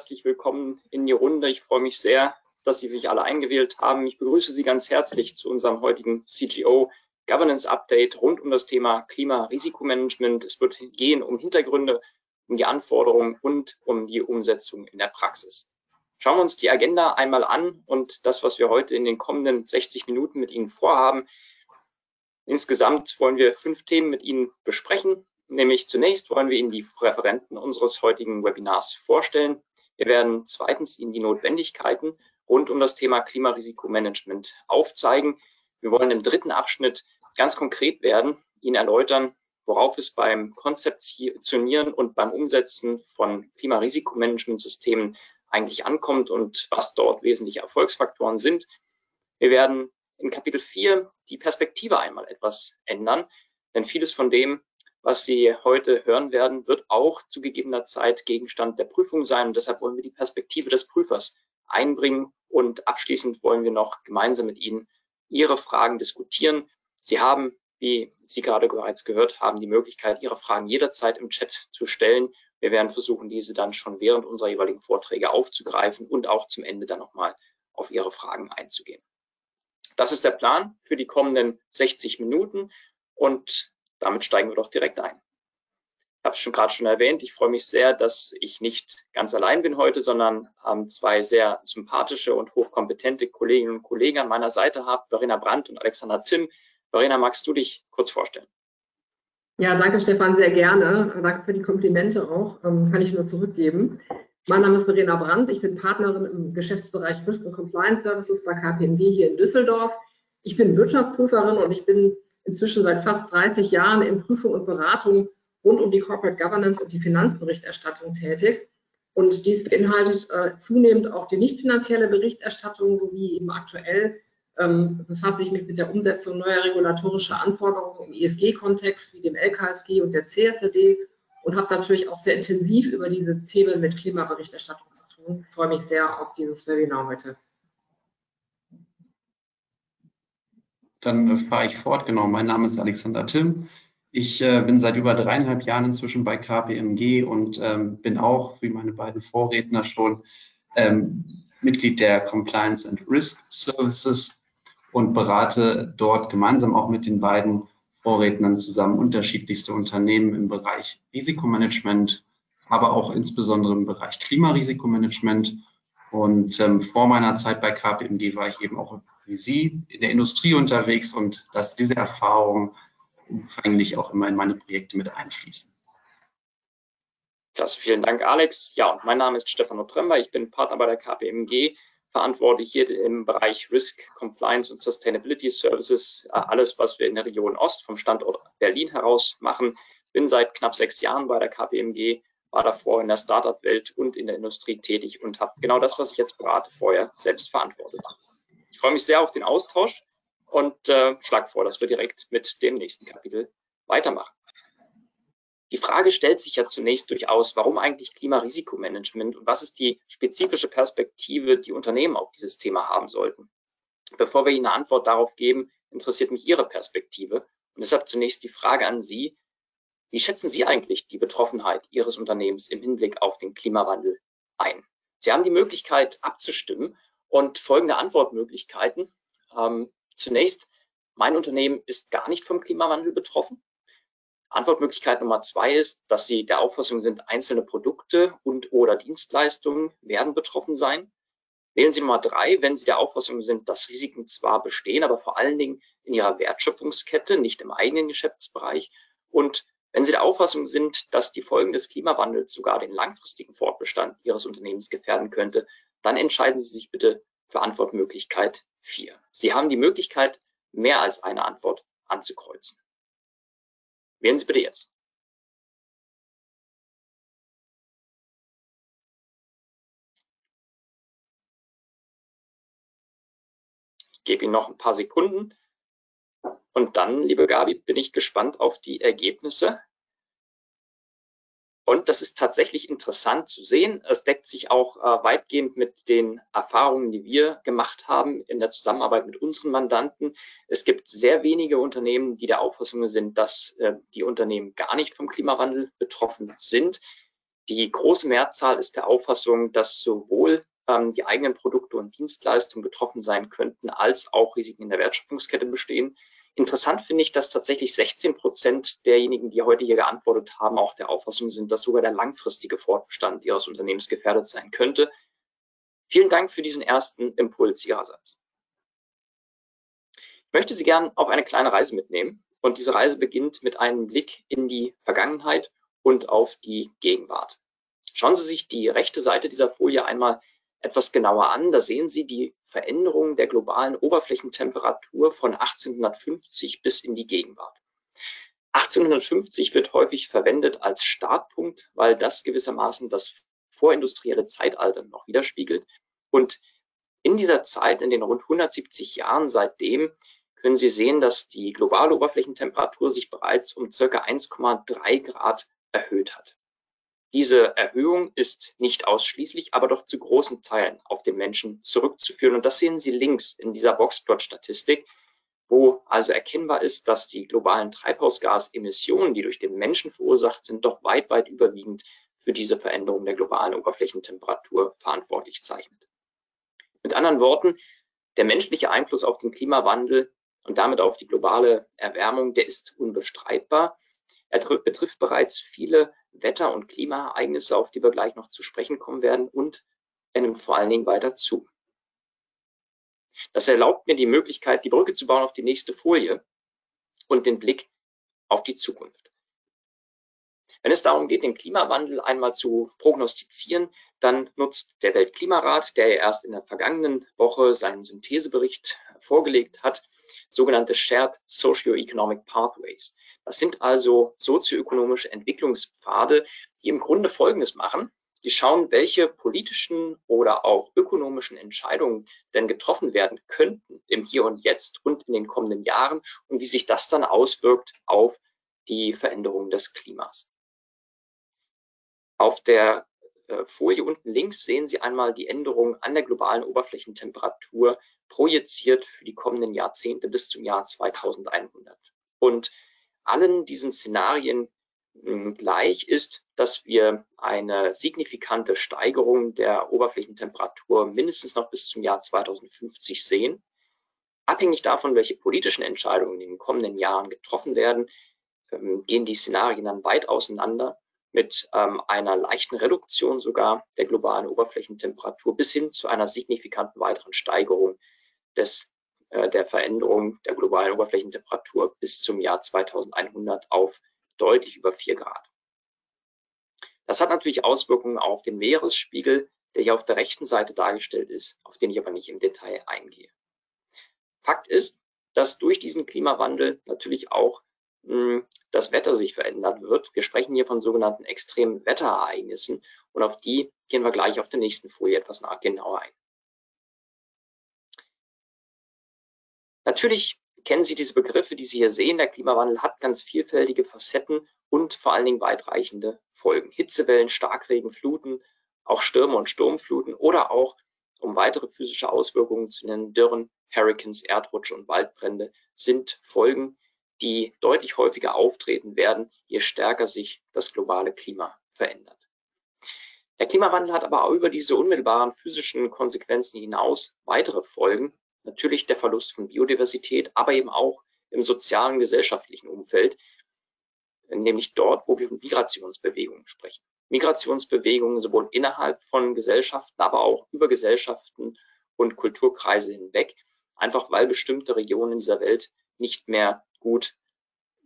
herzlich willkommen in die Runde. Ich freue mich sehr, dass Sie sich alle eingewählt haben. Ich begrüße Sie ganz herzlich zu unserem heutigen CGO Governance Update rund um das Thema Klimarisikomanagement. Es wird gehen um Hintergründe, um die Anforderungen und um die Umsetzung in der Praxis. Schauen wir uns die Agenda einmal an und das, was wir heute in den kommenden 60 Minuten mit Ihnen vorhaben. Insgesamt wollen wir fünf Themen mit Ihnen besprechen. Nämlich zunächst wollen wir Ihnen die Referenten unseres heutigen Webinars vorstellen. Wir werden zweitens Ihnen die Notwendigkeiten rund um das Thema Klimarisikomanagement aufzeigen. Wir wollen im dritten Abschnitt ganz konkret werden, Ihnen erläutern, worauf es beim Konzeptionieren und beim Umsetzen von Klimarisikomanagementsystemen eigentlich ankommt und was dort wesentliche Erfolgsfaktoren sind. Wir werden in Kapitel 4 die Perspektive einmal etwas ändern, denn vieles von dem, was Sie heute hören werden, wird auch zu gegebener Zeit Gegenstand der Prüfung sein. Und deshalb wollen wir die Perspektive des Prüfers einbringen. Und abschließend wollen wir noch gemeinsam mit Ihnen Ihre Fragen diskutieren. Sie haben, wie Sie gerade bereits gehört haben, die Möglichkeit, Ihre Fragen jederzeit im Chat zu stellen. Wir werden versuchen, diese dann schon während unserer jeweiligen Vorträge aufzugreifen und auch zum Ende dann nochmal auf Ihre Fragen einzugehen. Das ist der Plan für die kommenden 60 Minuten. Und damit steigen wir doch direkt ein. Ich habe es schon gerade schon erwähnt, ich freue mich sehr, dass ich nicht ganz allein bin heute, sondern ähm, zwei sehr sympathische und hochkompetente Kolleginnen und Kollegen an meiner Seite habe, Verena Brandt und Alexander Timm. Verena, magst du dich kurz vorstellen? Ja, danke Stefan, sehr gerne. Danke für die Komplimente auch, ähm, kann ich nur zurückgeben. Mein Name ist Verena Brandt, ich bin Partnerin im Geschäftsbereich Risk and Compliance Services bei KPMG hier in Düsseldorf. Ich bin Wirtschaftsprüferin und ich bin inzwischen seit fast 30 Jahren in Prüfung und Beratung rund um die Corporate Governance und die Finanzberichterstattung tätig. Und dies beinhaltet äh, zunehmend auch die nicht finanzielle Berichterstattung sowie eben aktuell ähm, befasse ich mich mit der Umsetzung neuer regulatorischer Anforderungen im ESG-Kontext wie dem LKSG und der CSRD und habe natürlich auch sehr intensiv über diese Themen mit Klimaberichterstattung zu tun. Ich freue mich sehr auf dieses Webinar heute. Dann fahre ich fort. Genau, mein Name ist Alexander Timm. Ich äh, bin seit über dreieinhalb Jahren inzwischen bei KPMG und ähm, bin auch, wie meine beiden Vorredner schon, ähm, Mitglied der Compliance and Risk Services und berate dort gemeinsam auch mit den beiden Vorrednern zusammen unterschiedlichste Unternehmen im Bereich Risikomanagement, aber auch insbesondere im Bereich Klimarisikomanagement. Und ähm, vor meiner Zeit bei KPMG war ich eben auch wie Sie in der Industrie unterwegs und dass diese Erfahrungen umfänglich auch immer in meine Projekte mit einfließen. Klasse, vielen Dank, Alex. Ja, und mein Name ist Stefano Trember. Ich bin Partner bei der KPMG, verantwortlich hier im Bereich Risk, Compliance und Sustainability Services. Äh, alles, was wir in der Region Ost vom Standort Berlin heraus machen. Bin seit knapp sechs Jahren bei der KPMG, war davor in der Startup-Welt und in der Industrie tätig und habe genau das, was ich jetzt berate, vorher selbst verantwortet. Ich freue mich sehr auf den Austausch und äh, schlage vor, dass wir direkt mit dem nächsten Kapitel weitermachen. Die Frage stellt sich ja zunächst durchaus, warum eigentlich Klimarisikomanagement und was ist die spezifische Perspektive, die Unternehmen auf dieses Thema haben sollten? Bevor wir Ihnen eine Antwort darauf geben, interessiert mich Ihre Perspektive und deshalb zunächst die Frage an Sie, wie schätzen Sie eigentlich die Betroffenheit Ihres Unternehmens im Hinblick auf den Klimawandel ein? Sie haben die Möglichkeit abzustimmen und folgende Antwortmöglichkeiten. Ähm, zunächst, mein Unternehmen ist gar nicht vom Klimawandel betroffen. Antwortmöglichkeit Nummer zwei ist, dass Sie der Auffassung sind, einzelne Produkte und oder Dienstleistungen werden betroffen sein. Wählen Sie Nummer drei, wenn Sie der Auffassung sind, dass Risiken zwar bestehen, aber vor allen Dingen in Ihrer Wertschöpfungskette, nicht im eigenen Geschäftsbereich. Und wenn Sie der Auffassung sind, dass die Folgen des Klimawandels sogar den langfristigen Fortbestand Ihres Unternehmens gefährden könnte, dann entscheiden Sie sich bitte für Antwortmöglichkeit 4. Sie haben die Möglichkeit, mehr als eine Antwort anzukreuzen. Wählen Sie bitte jetzt. Ich gebe Ihnen noch ein paar Sekunden. Und dann, liebe Gabi, bin ich gespannt auf die Ergebnisse. Und das ist tatsächlich interessant zu sehen. Es deckt sich auch äh, weitgehend mit den Erfahrungen, die wir gemacht haben in der Zusammenarbeit mit unseren Mandanten. Es gibt sehr wenige Unternehmen, die der Auffassung sind, dass äh, die Unternehmen gar nicht vom Klimawandel betroffen sind. Die große Mehrzahl ist der Auffassung, dass sowohl ähm, die eigenen Produkte und Dienstleistungen betroffen sein könnten, als auch Risiken in der Wertschöpfungskette bestehen. Interessant finde ich, dass tatsächlich 16 Prozent derjenigen, die heute hier geantwortet haben, auch der Auffassung sind, dass sogar der langfristige Fortbestand ihres Unternehmens gefährdet sein könnte. Vielen Dank für diesen ersten Impuls Ihrerseits. Ich möchte Sie gern auf eine kleine Reise mitnehmen. Und diese Reise beginnt mit einem Blick in die Vergangenheit und auf die Gegenwart. Schauen Sie sich die rechte Seite dieser Folie einmal etwas genauer an. Da sehen Sie die Veränderung der globalen Oberflächentemperatur von 1850 bis in die Gegenwart. 1850 wird häufig verwendet als Startpunkt, weil das gewissermaßen das vorindustrielle Zeitalter noch widerspiegelt. Und in dieser Zeit, in den rund 170 Jahren seitdem, können Sie sehen, dass die globale Oberflächentemperatur sich bereits um circa 1,3 Grad erhöht hat. Diese Erhöhung ist nicht ausschließlich, aber doch zu großen Teilen auf den Menschen zurückzuführen. Und das sehen Sie links in dieser Boxplot-Statistik, wo also erkennbar ist, dass die globalen Treibhausgasemissionen, die durch den Menschen verursacht sind, doch weit, weit überwiegend für diese Veränderung der globalen Oberflächentemperatur verantwortlich zeichnet. Mit anderen Worten, der menschliche Einfluss auf den Klimawandel und damit auf die globale Erwärmung, der ist unbestreitbar. Er betrifft bereits viele Wetter- und Klimaereignisse, auf die wir gleich noch zu sprechen kommen werden und er nimmt vor allen Dingen weiter zu. Das erlaubt mir die Möglichkeit, die Brücke zu bauen auf die nächste Folie und den Blick auf die Zukunft. Wenn es darum geht, den Klimawandel einmal zu prognostizieren, dann nutzt der Weltklimarat, der erst in der vergangenen Woche seinen Synthesebericht vorgelegt hat, sogenannte Shared Socio-Economic Pathways. Das sind also sozioökonomische Entwicklungspfade, die im Grunde Folgendes machen. Die schauen, welche politischen oder auch ökonomischen Entscheidungen denn getroffen werden könnten im Hier und Jetzt und in den kommenden Jahren und wie sich das dann auswirkt auf die Veränderung des Klimas. Auf der äh, Folie unten links sehen Sie einmal die Änderungen an der globalen Oberflächentemperatur projiziert für die kommenden Jahrzehnte bis zum Jahr 2100. Und allen diesen Szenarien hm, gleich ist, dass wir eine signifikante Steigerung der Oberflächentemperatur mindestens noch bis zum Jahr 2050 sehen. Abhängig davon, welche politischen Entscheidungen in den kommenden Jahren getroffen werden, ähm, gehen die Szenarien dann weit auseinander mit ähm, einer leichten Reduktion sogar der globalen Oberflächentemperatur bis hin zu einer signifikanten weiteren Steigerung des, der Veränderung der globalen Oberflächentemperatur bis zum Jahr 2100 auf deutlich über vier Grad. Das hat natürlich Auswirkungen auf den Meeresspiegel, der hier auf der rechten Seite dargestellt ist, auf den ich aber nicht im Detail eingehe. Fakt ist, dass durch diesen Klimawandel natürlich auch das Wetter sich verändern wird. Wir sprechen hier von sogenannten extremen Wetterereignissen und auf die gehen wir gleich auf der nächsten Folie etwas genauer ein. Natürlich kennen Sie diese Begriffe, die Sie hier sehen. Der Klimawandel hat ganz vielfältige Facetten und vor allen Dingen weitreichende Folgen. Hitzewellen, Starkregen, Fluten, auch Stürme und Sturmfluten oder auch, um weitere physische Auswirkungen zu nennen, Dürren, Hurricanes, Erdrutsche und Waldbrände sind Folgen, die deutlich häufiger auftreten werden, je stärker sich das globale Klima verändert. Der Klimawandel hat aber auch über diese unmittelbaren physischen Konsequenzen hinaus weitere Folgen. Natürlich der Verlust von Biodiversität, aber eben auch im sozialen, gesellschaftlichen Umfeld, nämlich dort, wo wir von Migrationsbewegungen sprechen. Migrationsbewegungen sowohl innerhalb von Gesellschaften, aber auch über Gesellschaften und Kulturkreise hinweg, einfach weil bestimmte Regionen dieser Welt nicht mehr gut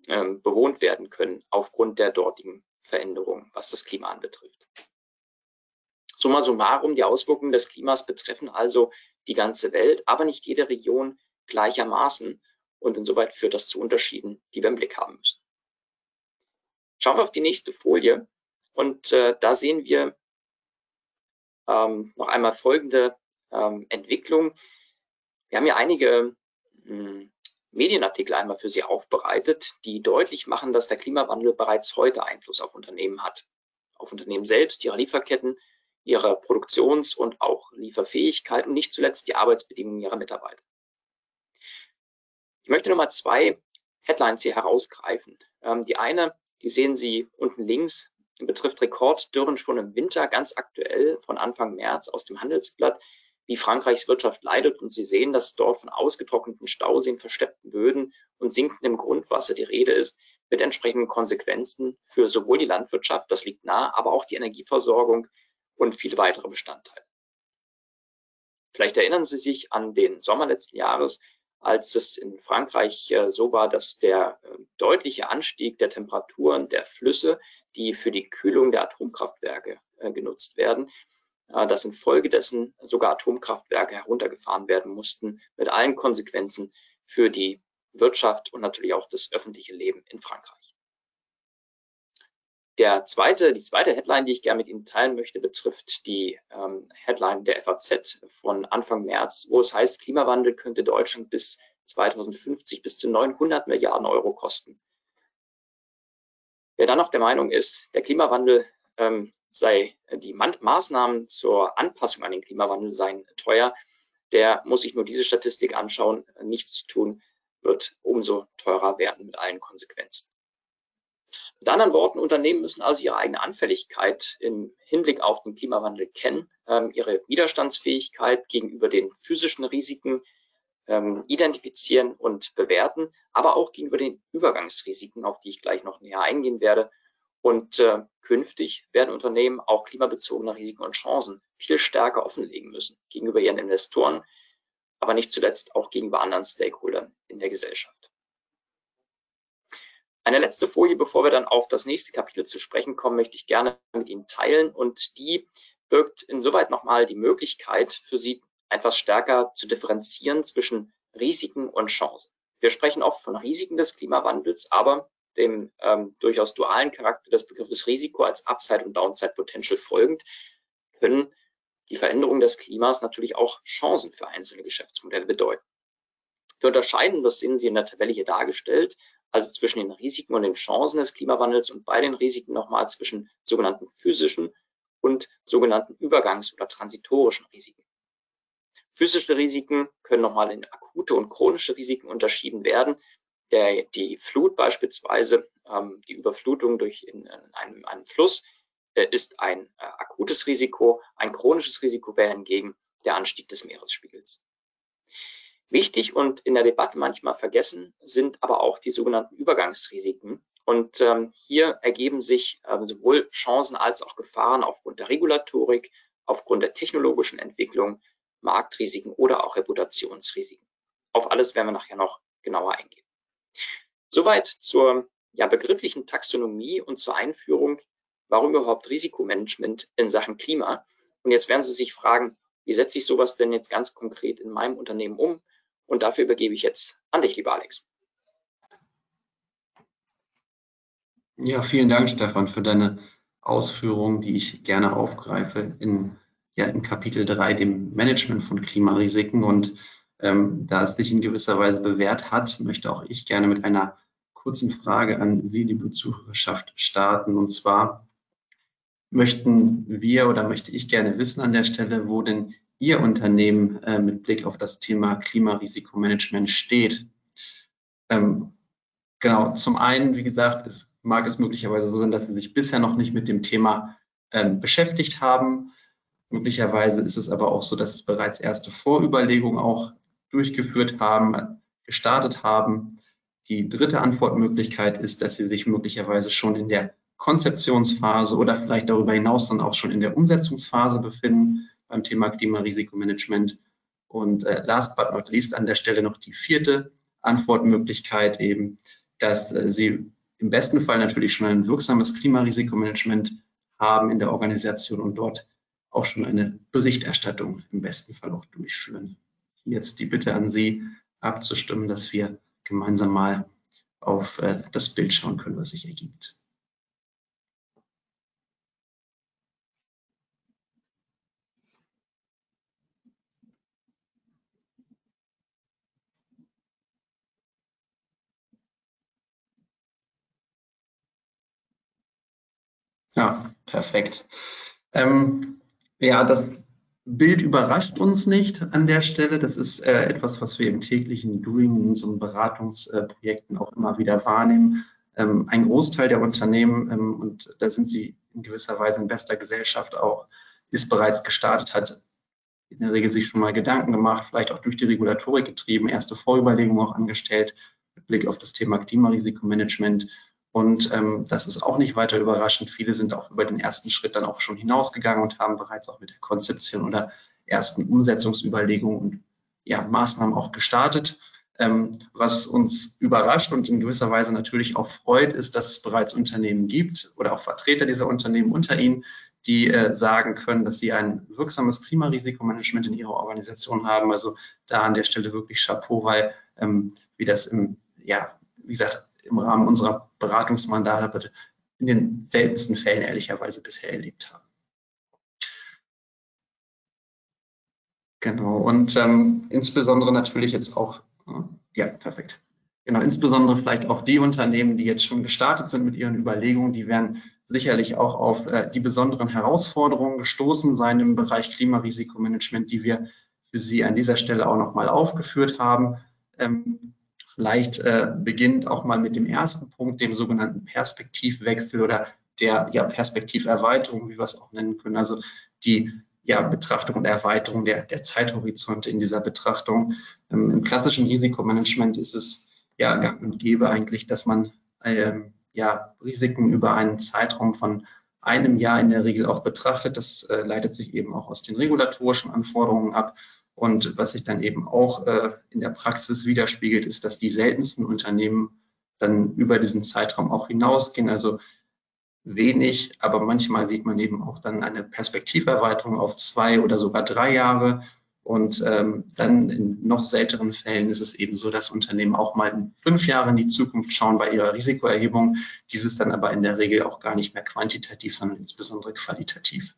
ähm, bewohnt werden können aufgrund der dortigen Veränderungen, was das Klima anbetrifft. Summa summarum, die Auswirkungen des Klimas betreffen also die ganze Welt, aber nicht jede Region gleichermaßen. Und insoweit führt das zu Unterschieden, die wir im Blick haben müssen. Schauen wir auf die nächste Folie. Und äh, da sehen wir ähm, noch einmal folgende ähm, Entwicklung. Wir haben hier einige mh, hm, Medienartikel einmal für Sie aufbereitet, die deutlich machen, dass der Klimawandel bereits heute Einfluss auf Unternehmen hat. Auf Unternehmen selbst, ihre Lieferketten, ihre Produktions- und auch Lieferfähigkeit und nicht zuletzt die Arbeitsbedingungen ihrer Mitarbeiter. Ich möchte nochmal zwei Headlines hier herausgreifen. Ähm, die eine, die sehen Sie unten links, betrifft Rekorddürren schon im Winter, ganz aktuell von Anfang März aus dem Handelsblatt, wie Frankreichs Wirtschaft leidet. Und Sie sehen, dass dort von ausgetrockneten Stauseen, versteppten Böden und sinkendem Grundwasser die Rede ist, mit entsprechenden Konsequenzen für sowohl die Landwirtschaft, das liegt nah, aber auch die Energieversorgung und viele weitere Bestandteile. Vielleicht erinnern Sie sich an den Sommer letzten Jahres, als es in Frankreich äh, so war, dass der äh, deutliche Anstieg der Temperaturen der Flüsse, die für die Kühlung der Atomkraftwerke äh, genutzt werden, dass infolgedessen sogar Atomkraftwerke heruntergefahren werden mussten, mit allen Konsequenzen für die Wirtschaft und natürlich auch das öffentliche Leben in Frankreich. Der zweite, die zweite Headline, die ich gerne mit Ihnen teilen möchte, betrifft die ähm, Headline der FAZ von Anfang März, wo es heißt, Klimawandel könnte Deutschland bis 2050 bis zu 900 Milliarden Euro kosten. Wer dann noch der Meinung ist, der Klimawandel ähm, sei, die Maßnahmen zur Anpassung an den Klimawandel seien teuer, der muss sich nur diese Statistik anschauen. Nichts zu tun wird umso teurer werden mit allen Konsequenzen. Mit anderen Worten, Unternehmen müssen also ihre eigene Anfälligkeit im Hinblick auf den Klimawandel kennen, ähm, ihre Widerstandsfähigkeit gegenüber den physischen Risiken ähm, identifizieren und bewerten, aber auch gegenüber den Übergangsrisiken, auf die ich gleich noch näher eingehen werde. Und äh, künftig werden Unternehmen auch klimabezogene Risiken und Chancen viel stärker offenlegen müssen gegenüber ihren Investoren, aber nicht zuletzt auch gegenüber anderen Stakeholdern in der Gesellschaft. Eine letzte Folie, bevor wir dann auf das nächste Kapitel zu sprechen kommen, möchte ich gerne mit Ihnen teilen und die birgt insoweit nochmal die Möglichkeit für Sie, etwas stärker zu differenzieren zwischen Risiken und Chancen. Wir sprechen oft von Risiken des Klimawandels, aber dem ähm, durchaus dualen Charakter des Begriffes Risiko als Upside und Downside Potential folgend, können die Veränderung des Klimas natürlich auch Chancen für einzelne Geschäftsmodelle bedeuten. Wir unterscheiden, das sehen Sie in der Tabelle hier dargestellt, also zwischen den Risiken und den Chancen des Klimawandels und bei den Risiken nochmal zwischen sogenannten physischen und sogenannten Übergangs- oder transitorischen Risiken. Physische Risiken können nochmal in akute und chronische Risiken unterschieden werden. Der, die Flut beispielsweise, ähm, die Überflutung durch in, in einem, einem Fluss, äh, ist ein äh, akutes Risiko. Ein chronisches Risiko wäre hingegen der Anstieg des Meeresspiegels. Wichtig und in der Debatte manchmal vergessen sind aber auch die sogenannten Übergangsrisiken. Und ähm, hier ergeben sich äh, sowohl Chancen als auch Gefahren aufgrund der Regulatorik, aufgrund der technologischen Entwicklung, Marktrisiken oder auch Reputationsrisiken. Auf alles werden wir nachher noch genauer eingehen. Soweit zur ja, begrifflichen Taxonomie und zur Einführung, warum überhaupt Risikomanagement in Sachen Klima. Und jetzt werden Sie sich fragen, wie setze ich sowas denn jetzt ganz konkret in meinem Unternehmen um? Und dafür übergebe ich jetzt an dich, lieber Alex. Ja, vielen Dank, Stefan, für deine Ausführungen, die ich gerne aufgreife in, ja, in Kapitel 3, dem Management von Klimarisiken. Und ähm, da es sich in gewisser Weise bewährt hat, möchte auch ich gerne mit einer kurzen Frage an Sie, liebe Zuhörerschaft, starten. Und zwar möchten wir oder möchte ich gerne wissen an der Stelle, wo denn Ihr Unternehmen äh, mit Blick auf das Thema Klimarisikommanagement steht. Ähm, genau, zum einen, wie gesagt, es mag es möglicherweise so sein, dass Sie sich bisher noch nicht mit dem Thema ähm, beschäftigt haben. Möglicherweise ist es aber auch so, dass Sie bereits erste Vorüberlegungen auch durchgeführt haben, gestartet haben. Die dritte Antwortmöglichkeit ist, dass Sie sich möglicherweise schon in der Konzeptionsphase oder vielleicht darüber hinaus dann auch schon in der Umsetzungsphase befinden beim Thema Klimarisikommanagement. Und äh, last but not least an der Stelle noch die vierte Antwortmöglichkeit eben, dass äh, Sie im besten Fall natürlich schon ein wirksames Klimarisikommanagement haben in der Organisation und dort auch schon eine Berichterstattung im besten Fall auch durchführen. Jetzt die Bitte an Sie abzustimmen, dass wir gemeinsam mal auf äh, das Bild schauen können, was sich ergibt. Ja, perfekt. Ähm, ja, das Bild überrascht uns nicht an der Stelle. Das ist äh, etwas, was wir im täglichen Doing in unseren Beratungsprojekten auch immer wieder wahrnehmen. ähm, ein Großteil der Unternehmen, ähm, und da sind sie in gewisser Weise in bester Gesellschaft auch, ist bereits gestartet, hat in der Regel sich schon mal Gedanken gemacht, vielleicht auch durch die Regulatorik getrieben, erste Vorüberlegungen auch angestellt mit Blick auf das Thema Klimarisikomanagement. Und ähm, das ist auch nicht weiter überraschend. Viele sind auch über den ersten Schritt dann auch schon hinausgegangen und haben bereits auch mit der Konzeption oder ersten Umsetzungsüberlegungen und ja, Maßnahmen auch gestartet. Ähm, was uns überrascht und in gewisser Weise natürlich auch freut, ist, dass es bereits Unternehmen gibt oder auch Vertreter dieser Unternehmen unter ihnen, die äh, sagen können, dass sie ein wirksames Klimarisikomanagement in ihrer Organisation haben. Also da an der Stelle wirklich Chapeau, weil ähm, wie das im, ja, wie gesagt, im Rahmen unserer Beratungsmandate in den seltensten Fällen ehrlicherweise bisher erlebt haben. Genau, und ähm, insbesondere natürlich jetzt auch ja, perfekt. Genau, insbesondere vielleicht auch die Unternehmen, die jetzt schon gestartet sind mit ihren Überlegungen, die werden sicherlich auch auf äh, die besonderen Herausforderungen gestoßen sein im Bereich Klimarisikomanagement, die wir für Sie an dieser Stelle auch nochmal aufgeführt haben. Ähm, vielleicht äh, beginnt auch mal mit dem ersten Punkt, dem sogenannten Perspektivwechsel oder der ja, Perspektiverweiterung, wie wir es auch nennen können. Also die ja, Betrachtung und Erweiterung der, der Zeithorizonte in dieser Betrachtung. Ähm, Im klassischen Risikomanagement ist es ja gang und gäbe eigentlich, dass man ähm, ja, Risiken über einen Zeitraum von einem Jahr in der Regel auch betrachtet. Das äh, leitet sich eben auch aus den regulatorischen Anforderungen ab. Und was sich dann eben auch äh, in der Praxis widerspiegelt, ist, dass die seltensten Unternehmen dann über diesen Zeitraum auch hinausgehen. Also wenig, aber manchmal sieht man eben auch dann eine Perspektiverweiterung auf zwei oder sogar drei Jahre. Und ähm, dann in noch seltenen Fällen ist es eben so, dass Unternehmen auch mal fünf Jahre in die Zukunft schauen bei ihrer Risikoerhebung. Dieses dann aber in der Regel auch gar nicht mehr quantitativ, sondern insbesondere qualitativ.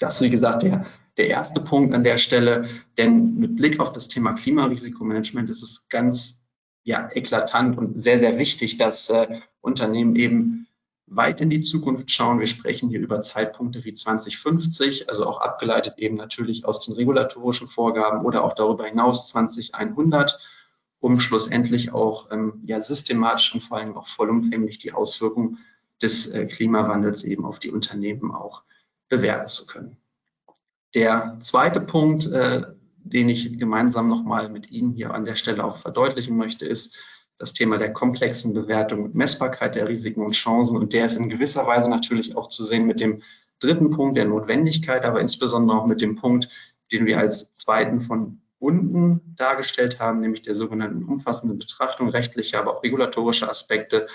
Das wie gesagt, der, der erste Punkt an der Stelle. Denn mit Blick auf das Thema Klimarisikommanagement ist es ganz ja, eklatant und sehr, sehr wichtig, dass äh, Unternehmen eben weit in die Zukunft schauen. Wir sprechen hier über Zeitpunkte wie 2050, also auch abgeleitet eben natürlich aus den regulatorischen Vorgaben oder auch darüber hinaus 2100, um schlussendlich auch ähm, ja, systematisch und vor allem auch vollumfänglich die Auswirkungen des äh, Klimawandels eben auf die Unternehmen auch bewerten zu können. Der zweite Punkt, äh, den ich gemeinsam nochmal mit Ihnen hier an der Stelle auch verdeutlichen möchte, ist, das Thema der komplexen Bewertung und Messbarkeit der Risiken und Chancen. Und der ist in gewisser Weise natürlich auch zu sehen mit dem dritten Punkt der Notwendigkeit, aber insbesondere auch mit dem Punkt, den wir als zweiten von unten dargestellt haben, nämlich der sogenannten umfassenden Betrachtung rechtlicher, aber auch regulatorischer Aspekte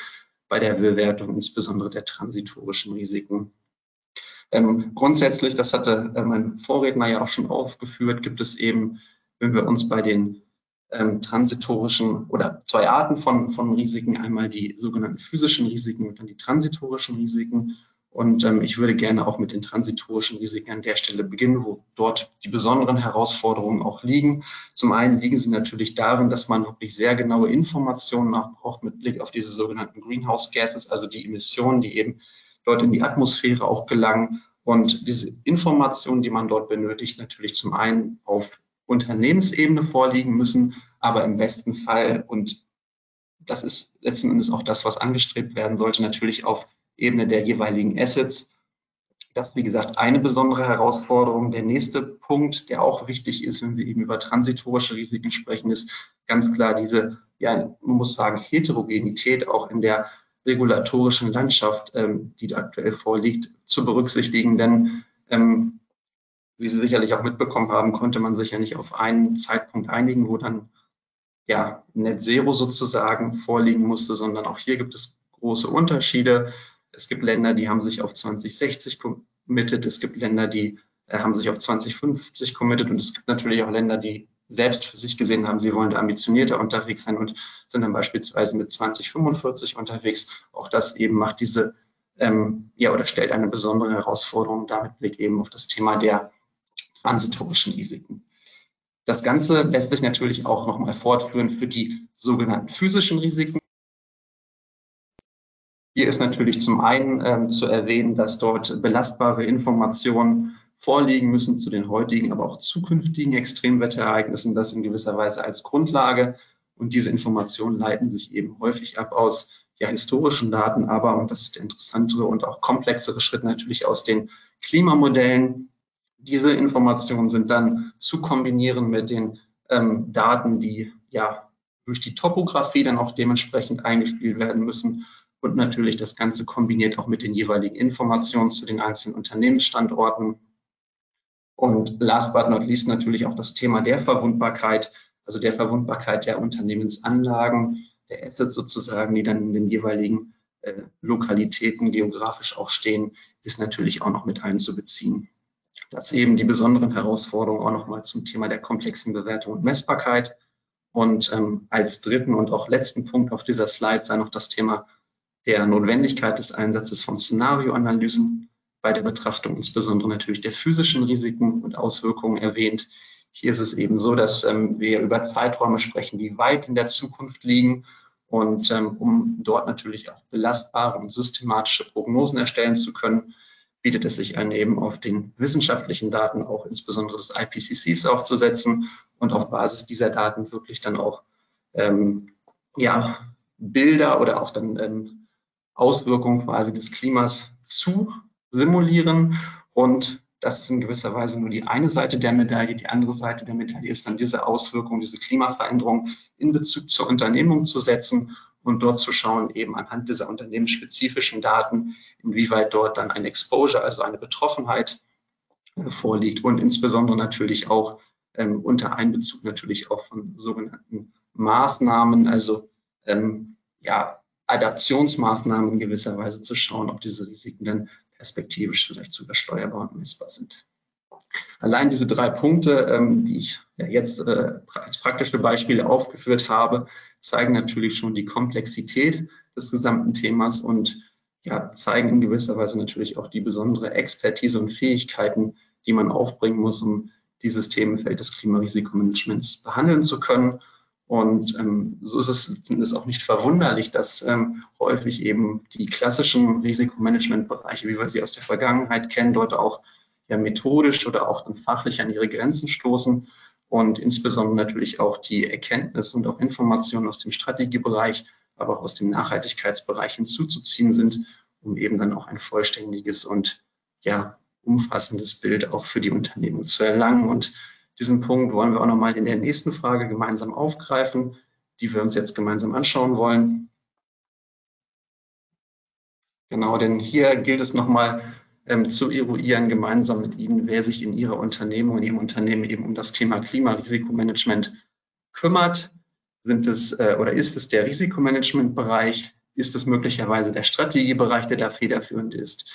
bei der Bewertung insbesondere der transitorischen Risiken. Ähm, grundsätzlich, das hatte äh, mein Vorredner ja auch schon aufgeführt, gibt es eben, wenn wir uns bei den ähm, transitorischen oder zwei Arten von, von Risiken. Einmal die sogenannten physischen Risiken und dann die transitorischen Risiken. Und ähm, ich würde gerne auch mit den transitorischen Risiken an der Stelle beginnen, wo dort die besonderen Herausforderungen auch liegen. Zum einen liegen sie natürlich darin, dass man wirklich sehr genaue Informationen nachbraucht mit Blick auf diese sogenannten Greenhouse Gases, also die Emissionen, die eben dort in die Atmosphäre auch gelangen. Und diese Informationen, die man dort benötigt, natürlich zum einen auf Unternehmensebene vorliegen müssen, aber im besten Fall, und das ist letzten Endes auch das, was angestrebt werden sollte, natürlich auf Ebene der jeweiligen Assets. Das ist, wie gesagt, eine besondere Herausforderung. Der nächste Punkt, der auch wichtig ist, wenn wir eben über transitorische Risiken sprechen, ist ganz klar diese, ja, man muss sagen, Heterogenität auch in der regulatorischen Landschaft, ähm, die aktuell vorliegt, zu berücksichtigen. Denn ähm, wie Sie sicherlich auch mitbekommen haben, konnte man sich ja nicht auf einen Zeitpunkt einigen, wo dann ja Net Zero sozusagen vorliegen musste, sondern auch hier gibt es große Unterschiede. Es gibt Länder, die haben sich auf 2060 committed, es gibt Länder, die äh, haben sich auf 2050 committed und es gibt natürlich auch Länder, die selbst für sich gesehen haben, sie wollen da ambitionierter unterwegs sein und sind dann beispielsweise mit 2045 unterwegs. Auch das eben macht diese, ähm, ja, oder stellt eine besondere Herausforderung damit Blick eben auf das Thema der transitorischen Risiken. Das Ganze lässt sich natürlich auch nochmal fortführen für die sogenannten physischen Risiken. Hier ist natürlich zum einen ähm, zu erwähnen, dass dort belastbare Informationen vorliegen müssen zu den heutigen, aber auch zukünftigen Extremwetterereignissen, das in gewisser Weise als Grundlage. Und diese Informationen leiten sich eben häufig ab aus ja, historischen Daten, aber, und das ist der interessantere und auch komplexere Schritt natürlich aus den Klimamodellen. Diese Informationen sind dann zu kombinieren mit den ähm, Daten, die ja durch die Topografie dann auch dementsprechend eingespielt werden müssen und natürlich das Ganze kombiniert auch mit den jeweiligen Informationen zu den einzelnen Unternehmensstandorten. Und last but not least natürlich auch das Thema der Verwundbarkeit, also der Verwundbarkeit der Unternehmensanlagen, der Assets sozusagen, die dann in den jeweiligen äh, Lokalitäten geografisch auch stehen, ist natürlich auch noch mit einzubeziehen. Das eben die besonderen Herausforderungen auch nochmal zum Thema der komplexen Bewertung und Messbarkeit. Und ähm, als dritten und auch letzten Punkt auf dieser Slide sei noch das Thema der Notwendigkeit des Einsatzes von Szenarioanalysen bei der Betrachtung insbesondere natürlich der physischen Risiken und Auswirkungen erwähnt. Hier ist es eben so, dass ähm, wir über Zeiträume sprechen, die weit in der Zukunft liegen. Und ähm, um dort natürlich auch belastbare und systematische Prognosen erstellen zu können, bietet es sich an, eben auf den wissenschaftlichen Daten auch insbesondere des IPCCs aufzusetzen und auf Basis dieser Daten wirklich dann auch ähm, ja, Bilder oder auch dann ähm, Auswirkungen quasi des Klimas zu simulieren. Und das ist in gewisser Weise nur die eine Seite der Medaille. Die andere Seite der Medaille ist dann diese Auswirkung, diese Klimaveränderung in Bezug zur Unternehmung zu setzen und dort zu schauen, eben anhand dieser unternehmensspezifischen Daten, inwieweit dort dann ein Exposure, also eine Betroffenheit äh, vorliegt und insbesondere natürlich auch ähm, unter Einbezug natürlich auch von sogenannten Maßnahmen, also ähm, ja, Adaptionsmaßnahmen in gewisser Weise zu schauen, ob diese Risiken dann perspektivisch vielleicht sogar steuerbar und messbar sind. Allein diese drei Punkte, ähm, die ich ja jetzt äh, als praktische Beispiele aufgeführt habe, zeigen natürlich schon die Komplexität des gesamten Themas und ja, zeigen in gewisser Weise natürlich auch die besondere Expertise und Fähigkeiten, die man aufbringen muss, um dieses Themenfeld des Klimariisikomanagements behandeln zu können. Und ähm, so ist es, ist auch nicht verwunderlich, dass ähm, häufig eben die klassischen Risikomanagementbereiche, wie wir sie aus der Vergangenheit kennen, dort auch ja methodisch oder auch dann fachlich an ihre Grenzen stoßen und insbesondere natürlich auch die Erkenntnis und auch Informationen aus dem Strategiebereich, aber auch aus dem Nachhaltigkeitsbereich hinzuzuziehen sind, um eben dann auch ein vollständiges und ja umfassendes Bild auch für die Unternehmen zu erlangen. Und diesen Punkt wollen wir auch nochmal in der nächsten Frage gemeinsam aufgreifen, die wir uns jetzt gemeinsam anschauen wollen. Genau, denn hier gilt es nochmal ähm, zu eruieren gemeinsam mit Ihnen, wer sich in Ihrer Unternehmung, in Ihrem Unternehmen eben um das Thema Klimarisikomanagement kümmert. Sind es äh, oder ist es der Risikomanagementbereich? Ist es möglicherweise der Strategiebereich, der da federführend ist?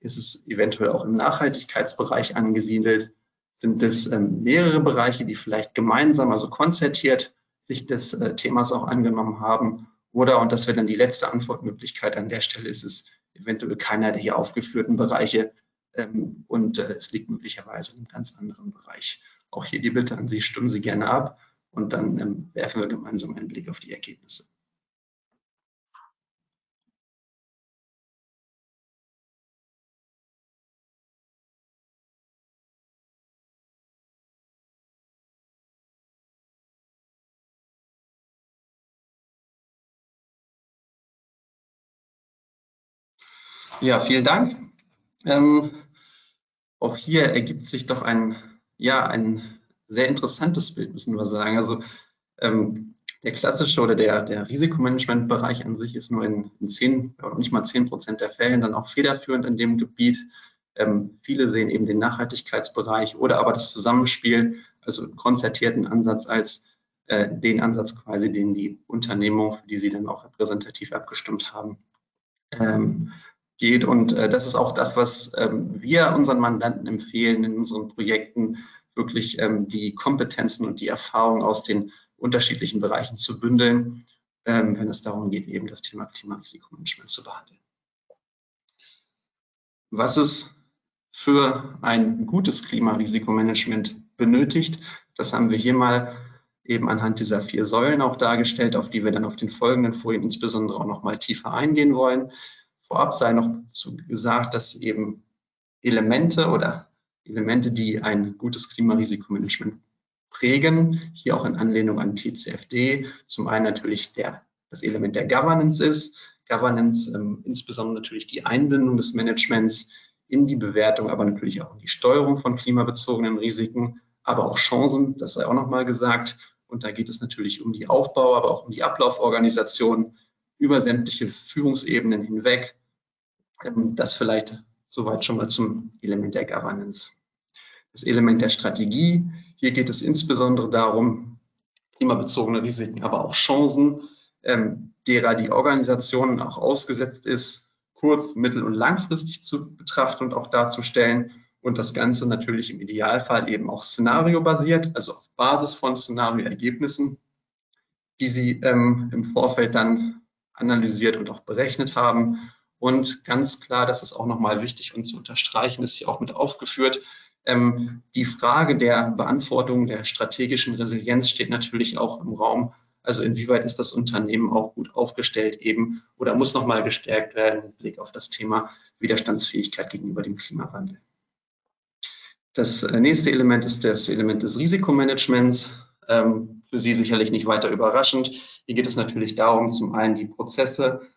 Ist es eventuell auch im Nachhaltigkeitsbereich angesiedelt? Sind es ähm, mehrere Bereiche, die vielleicht gemeinsam, also konzertiert sich des äh, Themas auch angenommen haben? Oder, und das wäre dann die letzte Antwortmöglichkeit an der Stelle, ist es eventuell keiner der hier aufgeführten Bereiche ähm, und äh, es liegt möglicherweise in einem ganz anderen Bereich. Auch hier die Bitte an Sie, stimmen Sie gerne ab und dann ähm, werfen wir gemeinsam einen Blick auf die Ergebnisse. Ja, vielen Dank. Ähm, auch hier ergibt sich doch ein, ja, ein sehr interessantes Bild, müssen wir sagen. Also ähm, der klassische oder der, der Risikomanagementbereich an sich ist nur in, in zehn oder nicht mal zehn Prozent der Fällen dann auch federführend in dem Gebiet. Ähm, viele sehen eben den Nachhaltigkeitsbereich oder aber das Zusammenspiel, also konzertierten Ansatz als äh, den Ansatz quasi, den die Unternehmung, für die sie dann auch repräsentativ abgestimmt haben, ähm, geht. Und äh, das ist auch das, was ähm, wir unseren Mandanten empfehlen in unseren Projekten, wirklich ähm, die Kompetenzen und die Erfahrung aus den unterschiedlichen Bereichen zu bündeln, ähm, wenn es darum geht, eben das Thema Klimarisikomanagement zu behandeln. Was es für ein gutes Klimarisikomanagement benötigt, das haben wir hier mal eben anhand dieser vier Säulen auch dargestellt, auf die wir dann auf den folgenden Folien insbesondere auch noch mal tiefer eingehen wollen. Vorab sei noch gesagt, dass eben Elemente oder Elemente, die ein gutes Klimarisikomanagement prägen, hier auch in Anlehnung an TCFD, zum einen natürlich der, das Element der Governance ist. Governance, ähm, insbesondere natürlich die Einbindung des Managements in die Bewertung, aber natürlich auch in die Steuerung von klimabezogenen Risiken, aber auch Chancen, das sei auch nochmal gesagt. Und da geht es natürlich um die Aufbau, aber auch um die Ablauforganisation über sämtliche Führungsebenen hinweg. Ähm, das vielleicht soweit schon mal zum Element der Governance. Das Element der Strategie. Hier geht es insbesondere darum, klimabezogene Risiken, aber auch Chancen, ähm, derer die Organisation auch ausgesetzt ist, kurz-, mittel- und langfristig zu betrachten und auch darzustellen und das Ganze natürlich im Idealfall eben auch szenariobasiert, also auf Basis von Szenarioergebnissen, die Sie ähm, im Vorfeld dann analysiert und auch berechnet haben. Und ganz klar, das ist auch nochmal wichtig und zu unterstreichen, ist hier auch mit aufgeführt. Ähm, die Frage der Beantwortung der strategischen Resilienz steht natürlich auch im Raum. Also inwieweit ist das Unternehmen auch gut aufgestellt eben oder muss nochmal gestärkt werden mit Blick auf das Thema Widerstandsfähigkeit gegenüber dem Klimawandel. Das äh, nächste Element ist das Element des Risikomanagements. Ähm, für Sie sicherlich nicht weiter überraschend. Hier geht es natürlich darum, zum einen die Prozesse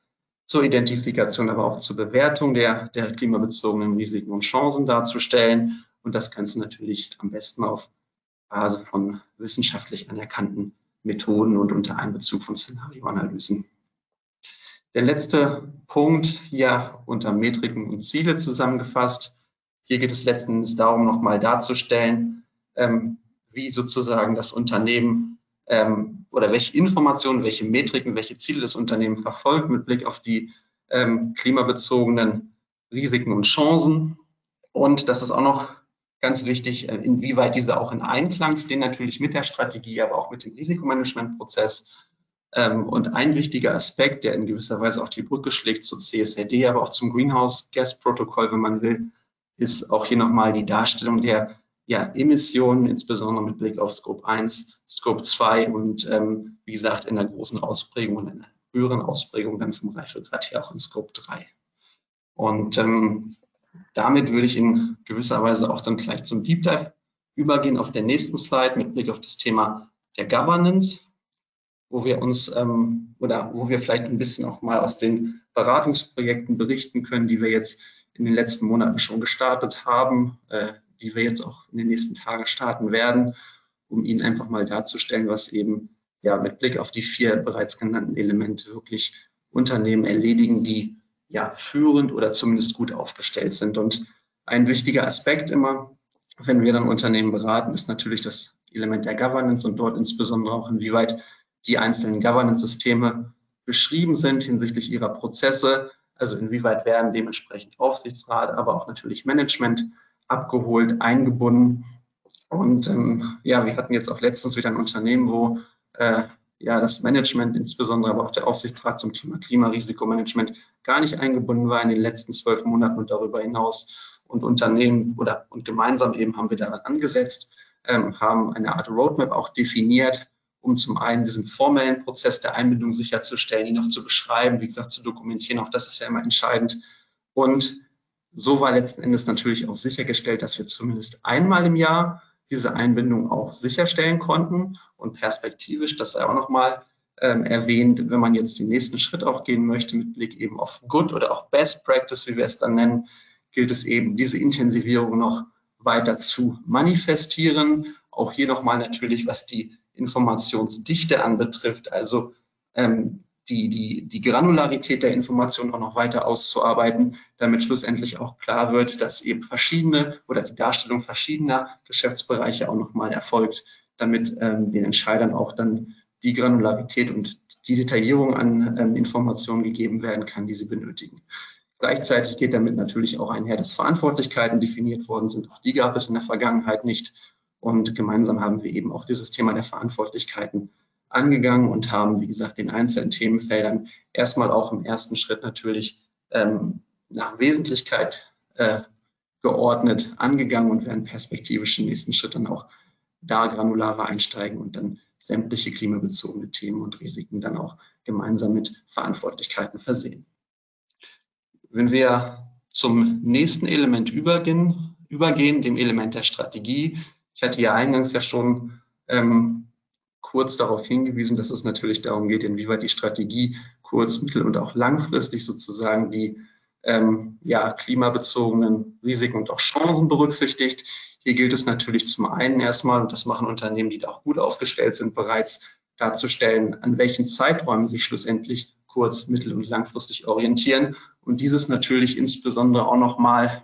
zur Identifikation, aber auch zur Bewertung der, der klimabezogenen Risiken und Chancen darzustellen und das Ganze natürlich am besten auf Basis von wissenschaftlich anerkannten Methoden und unter Einbezug von Szenarioanalysen. Der letzte Punkt hier unter Metriken und Ziele zusammengefasst hier geht es letzten Endes darum, nochmal darzustellen, ähm, wie sozusagen das Unternehmen ähm, oder welche Informationen, welche Metriken, welche Ziele das Unternehmen verfolgt mit Blick auf die ähm, klimabezogenen Risiken und Chancen. Und das ist auch noch ganz wichtig, äh, inwieweit diese auch in Einklang stehen, natürlich mit der Strategie, aber auch mit dem Risikomanagementprozess. Ähm, und ein wichtiger Aspekt, der in gewisser Weise auch die Brücke schlägt zu CSRD, aber auch zum Greenhouse Gas Protokoll, wenn man will, ist auch hier nochmal die Darstellung der ja, Emissionen, insbesondere mit Blick auf Scope 1, Scope 2 und ähm, wie gesagt in der großen Ausprägung und in einer höheren Ausprägung dann vom Reifegrad her auch in Scope 3. Und ähm, damit würde ich in gewisser Weise auch dann gleich zum Deep Dive übergehen auf der nächsten Slide mit Blick auf das Thema der Governance, wo wir uns ähm, oder wo wir vielleicht ein bisschen auch mal aus den Beratungsprojekten berichten können, die wir jetzt in den letzten Monaten schon gestartet haben, äh, die wir jetzt auch in den nächsten Tagen starten werden, um Ihnen einfach mal darzustellen, was eben ja mit Blick auf die vier bereits genannten Elemente wirklich Unternehmen erledigen, die ja führend oder zumindest gut aufgestellt sind. Und ein wichtiger Aspekt immer, wenn wir dann Unternehmen beraten, ist natürlich das Element der Governance und dort insbesondere auch inwieweit die einzelnen Governance-Systeme beschrieben sind hinsichtlich ihrer Prozesse, also inwieweit werden dementsprechend Aufsichtsrat, aber auch natürlich Management abgeholt, eingebunden. Und ähm, ja, wir hatten jetzt auch letztens wieder ein Unternehmen, wo äh, ja das Management, insbesondere aber auch der Aufsichtsrat zum Thema Klimarisikomanagement gar nicht eingebunden war in den letzten zwölf Monaten und darüber hinaus. Und Unternehmen oder und gemeinsam eben haben wir daran angesetzt, ähm, haben eine Art Roadmap auch definiert, um zum einen diesen formellen Prozess der Einbindung sicherzustellen, ihn auch zu beschreiben, wie gesagt, zu dokumentieren. Auch das ist ja immer entscheidend. Und so war letzten Endes natürlich auch sichergestellt, dass wir zumindest einmal im Jahr diese Einbindung auch sicherstellen konnten und perspektivisch, das sei auch nochmal ähm, erwähnt, wenn man jetzt den nächsten Schritt auch gehen möchte mit Blick eben auf Good oder auch Best Practice, wie wir es dann nennen, gilt es eben, diese Intensivierung noch weiter zu manifestieren. Auch hier nochmal natürlich, was die Informationsdichte anbetrifft, also ähm, die, die, die Granularität der Information auch noch weiter auszuarbeiten, damit schlussendlich auch klar wird, dass eben verschiedene oder die Darstellung verschiedener Geschäftsbereiche auch nochmal erfolgt, damit ähm, den Entscheidern auch dann die Granularität und die Detaillierung an ähm, Informationen gegeben werden kann, die sie benötigen. Gleichzeitig geht damit natürlich auch einher, dass Verantwortlichkeiten definiert worden sind. Auch die gab es in der Vergangenheit nicht. Und gemeinsam haben wir eben auch dieses Thema der Verantwortlichkeiten angegangen und haben, wie gesagt, den einzelnen Themenfeldern erstmal auch im ersten Schritt natürlich ähm, nach Wesentlichkeit äh, geordnet angegangen und werden perspektivisch im nächsten Schritt dann auch da granularer einsteigen und dann sämtliche klimabezogene Themen und Risiken dann auch gemeinsam mit Verantwortlichkeiten versehen. Wenn wir zum nächsten Element übergehen, übergehen, dem Element der Strategie, ich hatte ja eingangs ja schon ähm, kurz darauf hingewiesen, dass es natürlich darum geht, inwieweit die Strategie kurz-, mittel- und auch langfristig sozusagen die ähm, ja, klimabezogenen Risiken und auch Chancen berücksichtigt. Hier gilt es natürlich zum einen erstmal, und das machen Unternehmen, die da auch gut aufgestellt sind, bereits darzustellen, an welchen Zeiträumen sich schlussendlich kurz-, mittel- und langfristig orientieren und dieses natürlich insbesondere auch nochmal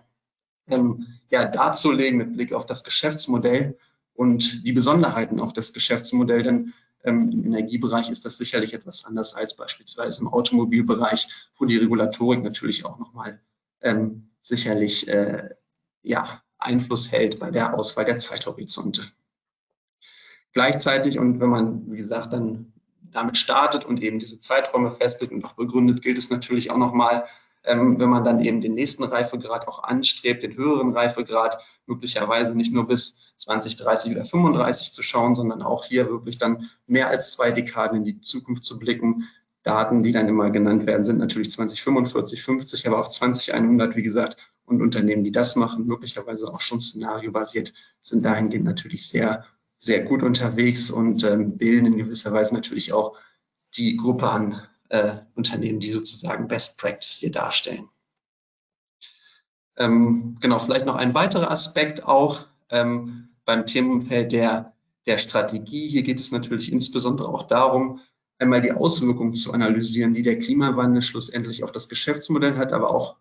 ähm, ja, darzulegen mit Blick auf das Geschäftsmodell und die Besonderheiten auch des Geschäftsmodells, denn ähm, Im Energiebereich ist das sicherlich etwas anders als beispielsweise im Automobilbereich, wo die Regulatorik natürlich auch nochmal ähm, sicherlich äh, ja, Einfluss hält bei der Auswahl der Zeithorizonte. Gleichzeitig und wenn man, wie gesagt, dann damit startet und eben diese Zeiträume festlegt und auch begründet, gilt es natürlich auch nochmal, ähm, wenn man dann eben den nächsten Reifegrad auch anstrebt, den höheren Reifegrad, möglicherweise nicht nur bis 20, 30 oder 35 zu schauen, sondern auch hier wirklich dann mehr als zwei Dekaden in die Zukunft zu blicken. Daten, die dann immer genannt werden, sind natürlich 2045, 50, aber auch 2100, wie gesagt. Und Unternehmen, die das machen, möglicherweise auch schon szenariobasiert, sind dahingehend natürlich sehr, sehr gut unterwegs und ähm, bilden in gewisser Weise natürlich auch die Gruppe an äh, Unternehmen, die sozusagen Best Practice hier darstellen. Ähm, genau, vielleicht noch ein weiterer Aspekt auch ähm, beim Themenfeld der, der Strategie. Hier geht es natürlich insbesondere auch darum, einmal die Auswirkungen zu analysieren, die der Klimawandel schlussendlich auf das Geschäftsmodell hat, aber auch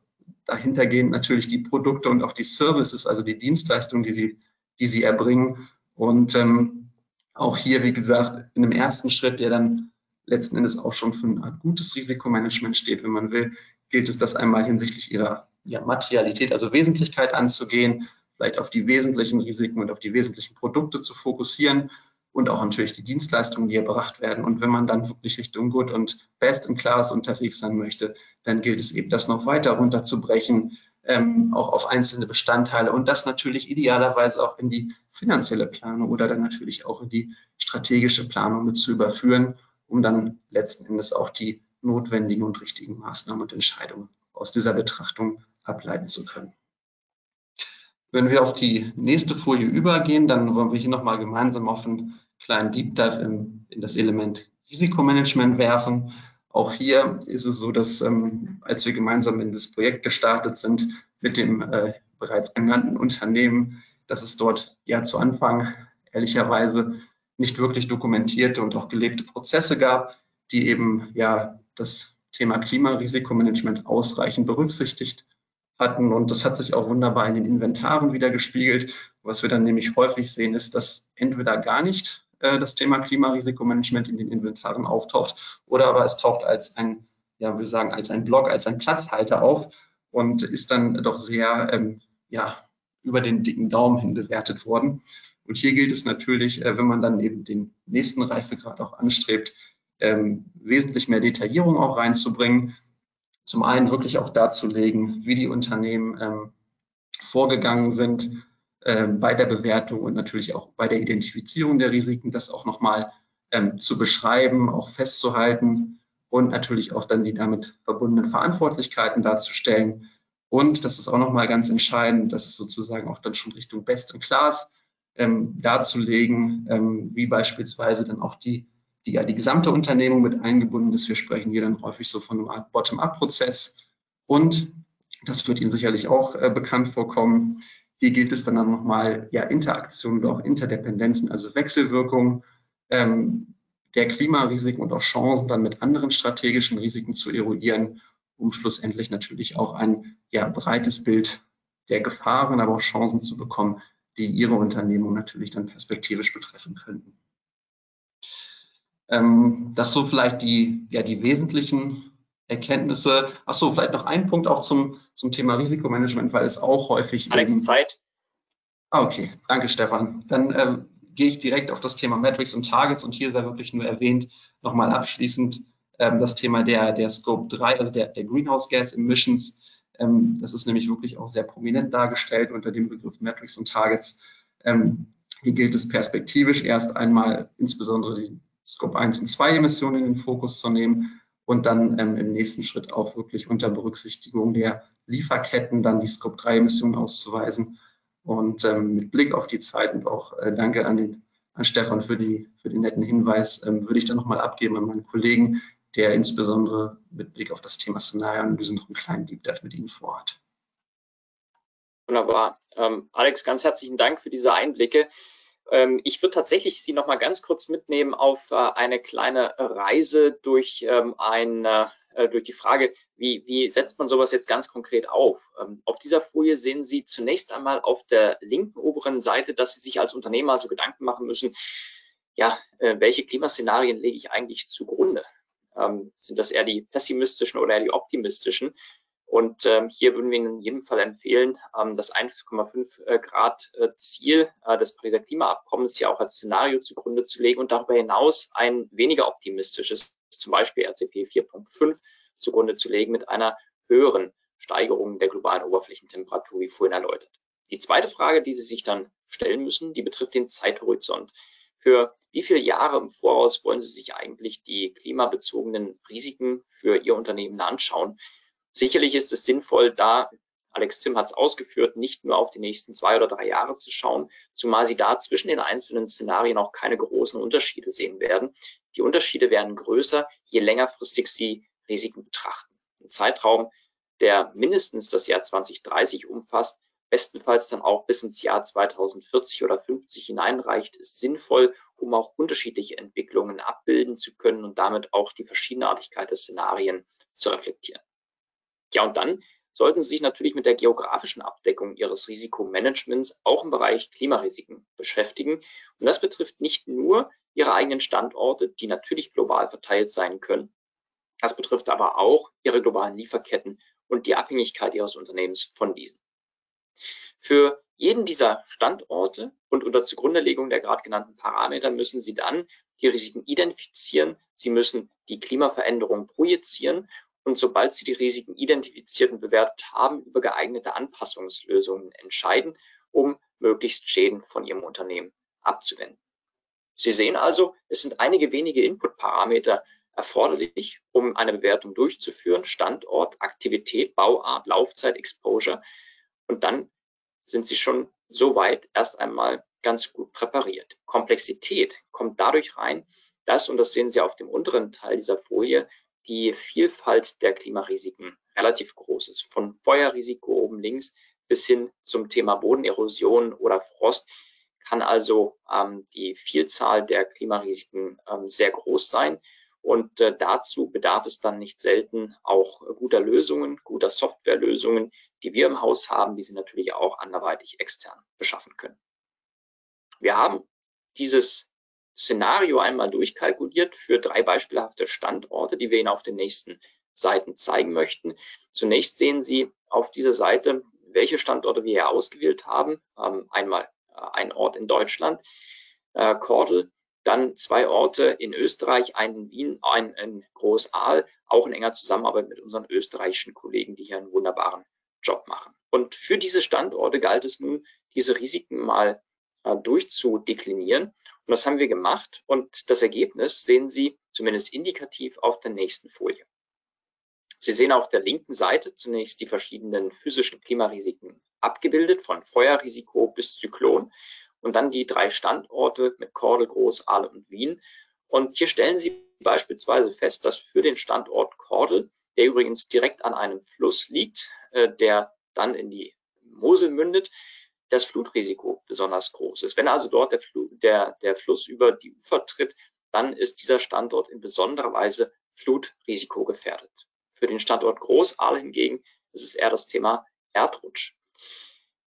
dahintergehend natürlich die Produkte und auch die Services, also die Dienstleistungen, die sie, die sie erbringen. Und ähm, auch hier, wie gesagt, in einem ersten Schritt, der dann letzten Endes auch schon für ein gutes Risikomanagement steht, wenn man will, gilt es, das einmal hinsichtlich ihrer ja, Materialität, also Wesentlichkeit anzugehen, vielleicht auf die wesentlichen Risiken und auf die wesentlichen Produkte zu fokussieren und auch natürlich die Dienstleistungen, die erbracht werden. Und wenn man dann wirklich Richtung Good und Best in Class unterwegs sein möchte, dann gilt es eben, das noch weiter runterzubrechen, ähm, auch auf einzelne Bestandteile und das natürlich idealerweise auch in die finanzielle Planung oder dann natürlich auch in die strategische Planung mit zu überführen um dann letzten Endes auch die notwendigen und richtigen Maßnahmen und Entscheidungen aus dieser Betrachtung ableiten zu können. Wenn wir auf die nächste Folie übergehen, dann wollen wir hier nochmal gemeinsam auf einen kleinen Deep Dive in, in das Element Risikomanagement werfen. Auch hier ist es so, dass ähm, als wir gemeinsam in das Projekt gestartet sind mit dem äh, bereits genannten Unternehmen, dass es dort ja zu Anfang ehrlicherweise nicht wirklich dokumentierte und auch gelebte Prozesse gab, die eben ja das Thema Klimarisikomanagement ausreichend berücksichtigt hatten. Und das hat sich auch wunderbar in den Inventaren wieder gespiegelt. Was wir dann nämlich häufig sehen, ist, dass entweder gar nicht äh, das Thema Klimarisikomanagement in den Inventaren auftaucht oder aber es taucht als ein, ja, wir sagen, als ein Block, als ein Platzhalter auf und ist dann doch sehr, ähm, ja, über den dicken Daumen hin bewertet worden. Und hier gilt es natürlich, äh, wenn man dann eben den nächsten Reifegrad auch anstrebt, ähm, wesentlich mehr Detaillierung auch reinzubringen. Zum einen wirklich auch darzulegen, wie die Unternehmen ähm, vorgegangen sind äh, bei der Bewertung und natürlich auch bei der Identifizierung der Risiken, das auch nochmal ähm, zu beschreiben, auch festzuhalten und natürlich auch dann die damit verbundenen Verantwortlichkeiten darzustellen. Und das ist auch nochmal ganz entscheidend, dass es sozusagen auch dann schon Richtung Best in Class ähm, darzulegen, ähm, wie beispielsweise dann auch die, die, ja, die gesamte Unternehmung mit eingebunden ist. Wir sprechen hier dann häufig so von einem Art Bottom-up-Prozess. Und das wird Ihnen sicherlich auch äh, bekannt vorkommen. Hier gilt es dann auch nochmal ja, Interaktionen oder auch Interdependenzen, also Wechselwirkungen ähm, der Klimarisiken und auch Chancen dann mit anderen strategischen Risiken zu eruieren, um schlussendlich natürlich auch ein ja, breites Bild der Gefahren, aber auch Chancen zu bekommen, die Ihre Unternehmung natürlich dann perspektivisch betreffen könnten. Ähm, das so vielleicht die, ja, die wesentlichen Erkenntnisse. Ach so, vielleicht noch ein Punkt auch zum, zum Thema Risikomanagement, weil es auch häufig. Alex, eben, Zeit. Ah, okay, danke Stefan. Dann äh, gehe ich direkt auf das Thema Metrics und Targets und hier sei wirklich nur erwähnt, nochmal abschließend ähm, das Thema der, der Scope 3, also der, der Greenhouse Gas Emissions. Ähm, das ist nämlich wirklich auch sehr prominent dargestellt unter dem Begriff Metrics und Targets. Ähm, hier gilt es perspektivisch erst einmal insbesondere die Scope 1 und 2 Emissionen in den Fokus zu nehmen und dann ähm, im nächsten Schritt auch wirklich unter Berücksichtigung der Lieferketten dann die Scope 3 Emissionen auszuweisen. Und ähm, mit Blick auf die Zeit und auch äh, danke an, den, an Stefan für, die, für den netten Hinweis, ähm, würde ich dann nochmal abgeben an meinen Kollegen, der insbesondere mit Blick auf das Thema Szenarioanalyse noch einen kleinen Deep Dive mit Ihnen vorhat. Wunderbar. Ähm, Alex, ganz herzlichen Dank für diese Einblicke. Ähm, ich würde tatsächlich Sie noch mal ganz kurz mitnehmen auf äh, eine kleine Reise durch ähm, ein äh, durch die Frage, wie, wie setzt man sowas jetzt ganz konkret auf? Ähm, auf dieser Folie sehen Sie zunächst einmal auf der linken oberen Seite, dass Sie sich als Unternehmer so Gedanken machen müssen, ja, äh, welche Klimaszenarien lege ich eigentlich zugrunde? Ähm, sind das eher die pessimistischen oder eher die optimistischen? Und ähm, hier würden wir Ihnen in jedem Fall empfehlen, ähm, das 1,5 äh, Grad äh, Ziel äh, des Pariser Klimaabkommens hier auch als Szenario zugrunde zu legen und darüber hinaus ein weniger optimistisches, zum Beispiel RCP 4.5 zugrunde zu legen mit einer höheren Steigerung der globalen Oberflächentemperatur, wie vorhin erläutert. Die zweite Frage, die Sie sich dann stellen müssen, die betrifft den Zeithorizont. Für wie viele Jahre im Voraus wollen Sie sich eigentlich die klimabezogenen Risiken für Ihr Unternehmen anschauen? Sicherlich ist es sinnvoll, da, Alex Tim hat es ausgeführt, nicht nur auf die nächsten zwei oder drei Jahre zu schauen, zumal Sie da zwischen den einzelnen Szenarien auch keine großen Unterschiede sehen werden. Die Unterschiede werden größer, je längerfristig Sie Risiken betrachten. Ein Zeitraum, der mindestens das Jahr 2030 umfasst, bestenfalls dann auch bis ins Jahr 2040 oder 50 hineinreicht, ist sinnvoll, um auch unterschiedliche Entwicklungen abbilden zu können und damit auch die Verschiedenartigkeit der Szenarien zu reflektieren. Ja, und dann sollten Sie sich natürlich mit der geografischen Abdeckung Ihres Risikomanagements auch im Bereich Klimarisiken beschäftigen. Und das betrifft nicht nur Ihre eigenen Standorte, die natürlich global verteilt sein können. Das betrifft aber auch Ihre globalen Lieferketten und die Abhängigkeit Ihres Unternehmens von diesen. Für jeden dieser Standorte und unter Zugrundelegung der gerade genannten Parameter müssen Sie dann die Risiken identifizieren. Sie müssen die Klimaveränderung projizieren und sobald Sie die Risiken identifiziert und bewertet haben, über geeignete Anpassungslösungen entscheiden, um möglichst Schäden von Ihrem Unternehmen abzuwenden. Sie sehen also, es sind einige wenige Input-Parameter erforderlich, um eine Bewertung durchzuführen. Standort, Aktivität, Bauart, Laufzeit, Exposure. Und dann sind Sie schon soweit erst einmal ganz gut präpariert. Komplexität kommt dadurch rein, dass, und das sehen Sie auf dem unteren Teil dieser Folie, die Vielfalt der Klimarisiken relativ groß ist. Von Feuerrisiko oben links bis hin zum Thema Bodenerosion oder Frost kann also ähm, die Vielzahl der Klimarisiken ähm, sehr groß sein. Und äh, dazu bedarf es dann nicht selten auch guter Lösungen, guter Softwarelösungen, die wir im Haus haben, die Sie natürlich auch anderweitig extern beschaffen können. Wir haben dieses Szenario einmal durchkalkuliert für drei beispielhafte Standorte, die wir Ihnen auf den nächsten Seiten zeigen möchten. Zunächst sehen Sie auf dieser Seite, welche Standorte wir hier ausgewählt haben. Ähm, einmal äh, ein Ort in Deutschland, äh, Kordel, dann zwei Orte in Österreich, einen in Wien, einen in Großaal, auch in enger Zusammenarbeit mit unseren österreichischen Kollegen, die hier einen wunderbaren Job machen. Und für diese Standorte galt es nun, diese Risiken mal äh, durchzudeklinieren. Und das haben wir gemacht und das Ergebnis sehen Sie zumindest indikativ auf der nächsten Folie. Sie sehen auf der linken Seite zunächst die verschiedenen physischen Klimarisiken abgebildet, von Feuerrisiko bis Zyklon und dann die drei Standorte mit Kordel, Groß, Aale und Wien. Und hier stellen Sie beispielsweise fest, dass für den Standort Kordel, der übrigens direkt an einem Fluss liegt, äh, der dann in die Mosel mündet, das Flutrisiko besonders groß ist. Wenn also dort der, Fl der, der Fluss über die Ufer tritt, dann ist dieser Standort in besonderer Weise Flutrisiko gefährdet. Für den Standort Großaal hingegen ist es eher das Thema Erdrutsch.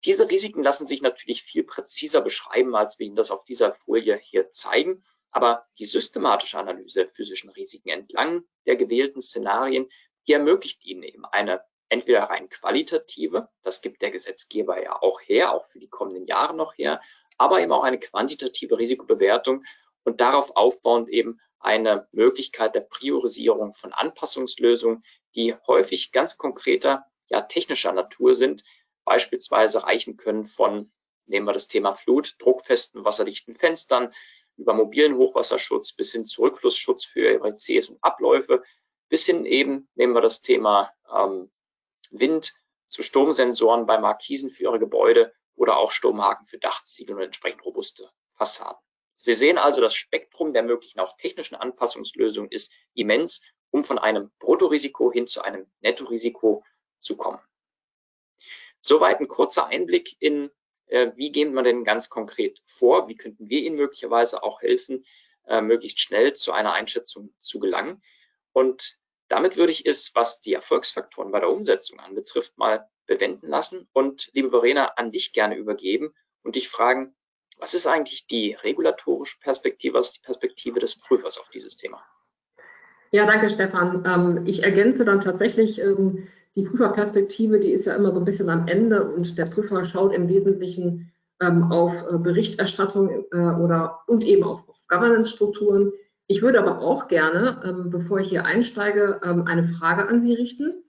Diese Risiken lassen sich natürlich viel präziser beschreiben, als wir Ihnen das auf dieser Folie hier zeigen. Aber die systematische Analyse der physischen Risiken entlang der gewählten Szenarien, die ermöglicht Ihnen eben eine entweder rein qualitative, das gibt der Gesetzgeber ja auch her, auch für die kommenden Jahre noch her, aber eben auch eine quantitative Risikobewertung und darauf aufbauend eben eine Möglichkeit der Priorisierung von Anpassungslösungen, die häufig ganz konkreter, ja technischer Natur sind, beispielsweise reichen können von, nehmen wir das Thema Flut, druckfesten, wasserdichten Fenstern, über mobilen Hochwasserschutz bis hin zu Rückflussschutz für RCs und Abläufe, bis hin eben, nehmen wir das Thema ähm, Wind zu Sturmsensoren bei Markisen für Ihre Gebäude oder auch Sturmhaken für Dachziegel und entsprechend robuste Fassaden. Sie sehen also, das Spektrum der möglichen auch technischen Anpassungslösungen ist immens um von einem Bruttorisiko hin zu einem Nettorisiko zu kommen. Soweit ein kurzer Einblick in, äh, wie geht man denn ganz konkret vor, wie könnten wir Ihnen möglicherweise auch helfen, äh, möglichst schnell zu einer Einschätzung zu gelangen. Und damit würde ich es, was die Erfolgsfaktoren bei der Umsetzung anbetrifft, mal bewenden lassen und liebe Verena, an dich gerne übergeben und dich fragen, was ist eigentlich die regulatorische Perspektive, was ist die Perspektive des Prüfers auf dieses Thema? Ja, danke Stefan. Ähm, ich ergänze dann tatsächlich ähm, die Prüferperspektive, die ist ja immer so ein bisschen am Ende und der Prüfer schaut im Wesentlichen ähm, auf äh, Berichterstattung äh, oder und eben auf, auf Governance-Strukturen. Ich würde aber auch gerne, bevor ich hier einsteige, eine Frage an Sie richten.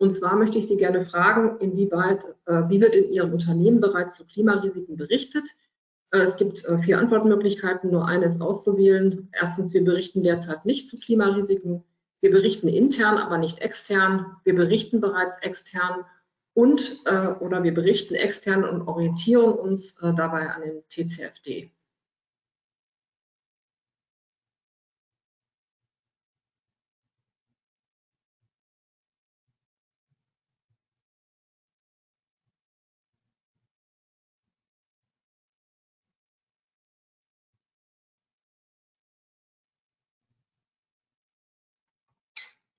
Und zwar möchte ich Sie gerne fragen, inwieweit, äh, wie wird in Ihrem Unternehmen bereits zu Klimarisiken berichtet? Äh, es gibt äh, vier Antwortmöglichkeiten, nur eine ist auszuwählen. Erstens, wir berichten derzeit nicht zu Klimarisiken. Wir berichten intern, aber nicht extern. Wir berichten bereits extern und oder wir berichten extern und orientieren uns dabei an den TCFD.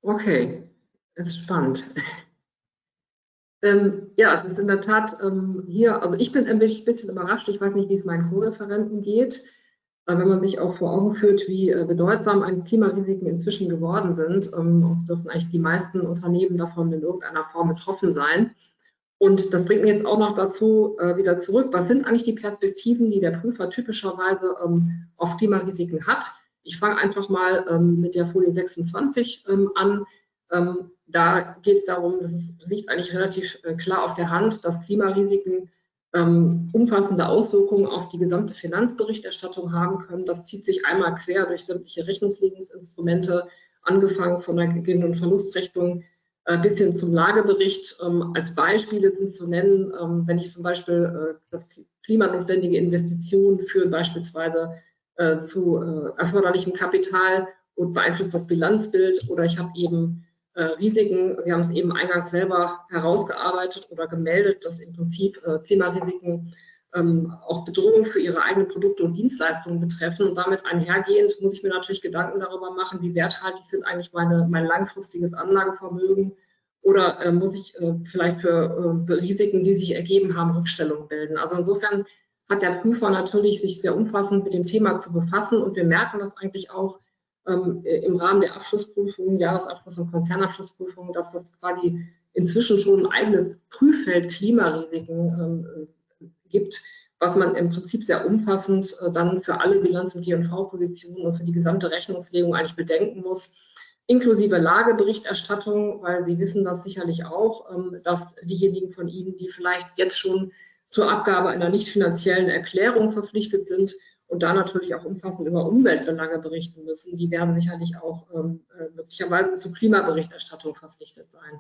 Okay, ist spannend. Ähm, ja, es ist in der Tat ähm, hier, also ich bin ein bisschen überrascht, ich weiß nicht, wie es meinen Co-Referenten geht, äh, wenn man sich auch vor Augen führt, wie äh, bedeutsam ein Klimarisiken inzwischen geworden sind. Ähm, es dürften eigentlich die meisten Unternehmen davon in irgendeiner Form betroffen sein. Und das bringt mich jetzt auch noch dazu, äh, wieder zurück, was sind eigentlich die Perspektiven, die der Prüfer typischerweise ähm, auf Klimarisiken hat? Ich fange einfach mal ähm, mit der Folie 26 ähm, an. Ähm, da geht es darum, das liegt eigentlich relativ äh, klar auf der Hand, dass Klimarisiken ähm, umfassende Auswirkungen auf die gesamte Finanzberichterstattung haben können. Das zieht sich einmal quer durch sämtliche Rechnungslegungsinstrumente, angefangen von der Gewinn- und Verlustrechnung äh, bis hin zum Lagebericht. Ähm, als Beispiele sind zu nennen, ähm, wenn ich zum Beispiel äh, das klimanotwendige Investitionen führen beispielsweise äh, zu äh, erforderlichem Kapital und beeinflusst das Bilanzbild oder ich habe eben äh, Risiken, Sie haben es eben eingangs selber herausgearbeitet oder gemeldet, dass im Prinzip äh, Klimarisiken ähm, auch Bedrohungen für Ihre eigenen Produkte und Dienstleistungen betreffen. Und damit einhergehend muss ich mir natürlich Gedanken darüber machen, wie werthaltig sind eigentlich meine, mein langfristiges Anlagevermögen oder äh, muss ich äh, vielleicht für äh, Risiken, die sich ergeben haben, Rückstellungen bilden. Also insofern hat der Prüfer natürlich sich sehr umfassend mit dem Thema zu befassen. Und wir merken das eigentlich auch ähm, im Rahmen der Abschlussprüfungen, Jahresabschluss- und Konzernabschlussprüfungen, dass das quasi inzwischen schon ein eigenes Prüffeld Klimarisiken ähm, gibt, was man im Prinzip sehr umfassend äh, dann für alle Bilanz- und G&V-Positionen und für die gesamte Rechnungslegung eigentlich bedenken muss, inklusive Lageberichterstattung, weil Sie wissen das sicherlich auch, ähm, dass diejenigen von Ihnen, die vielleicht jetzt schon zur Abgabe einer nicht finanziellen Erklärung verpflichtet sind und da natürlich auch umfassend über Umweltbelange berichten müssen. Die werden sicherlich auch ähm, äh, möglicherweise zur Klimaberichterstattung verpflichtet sein.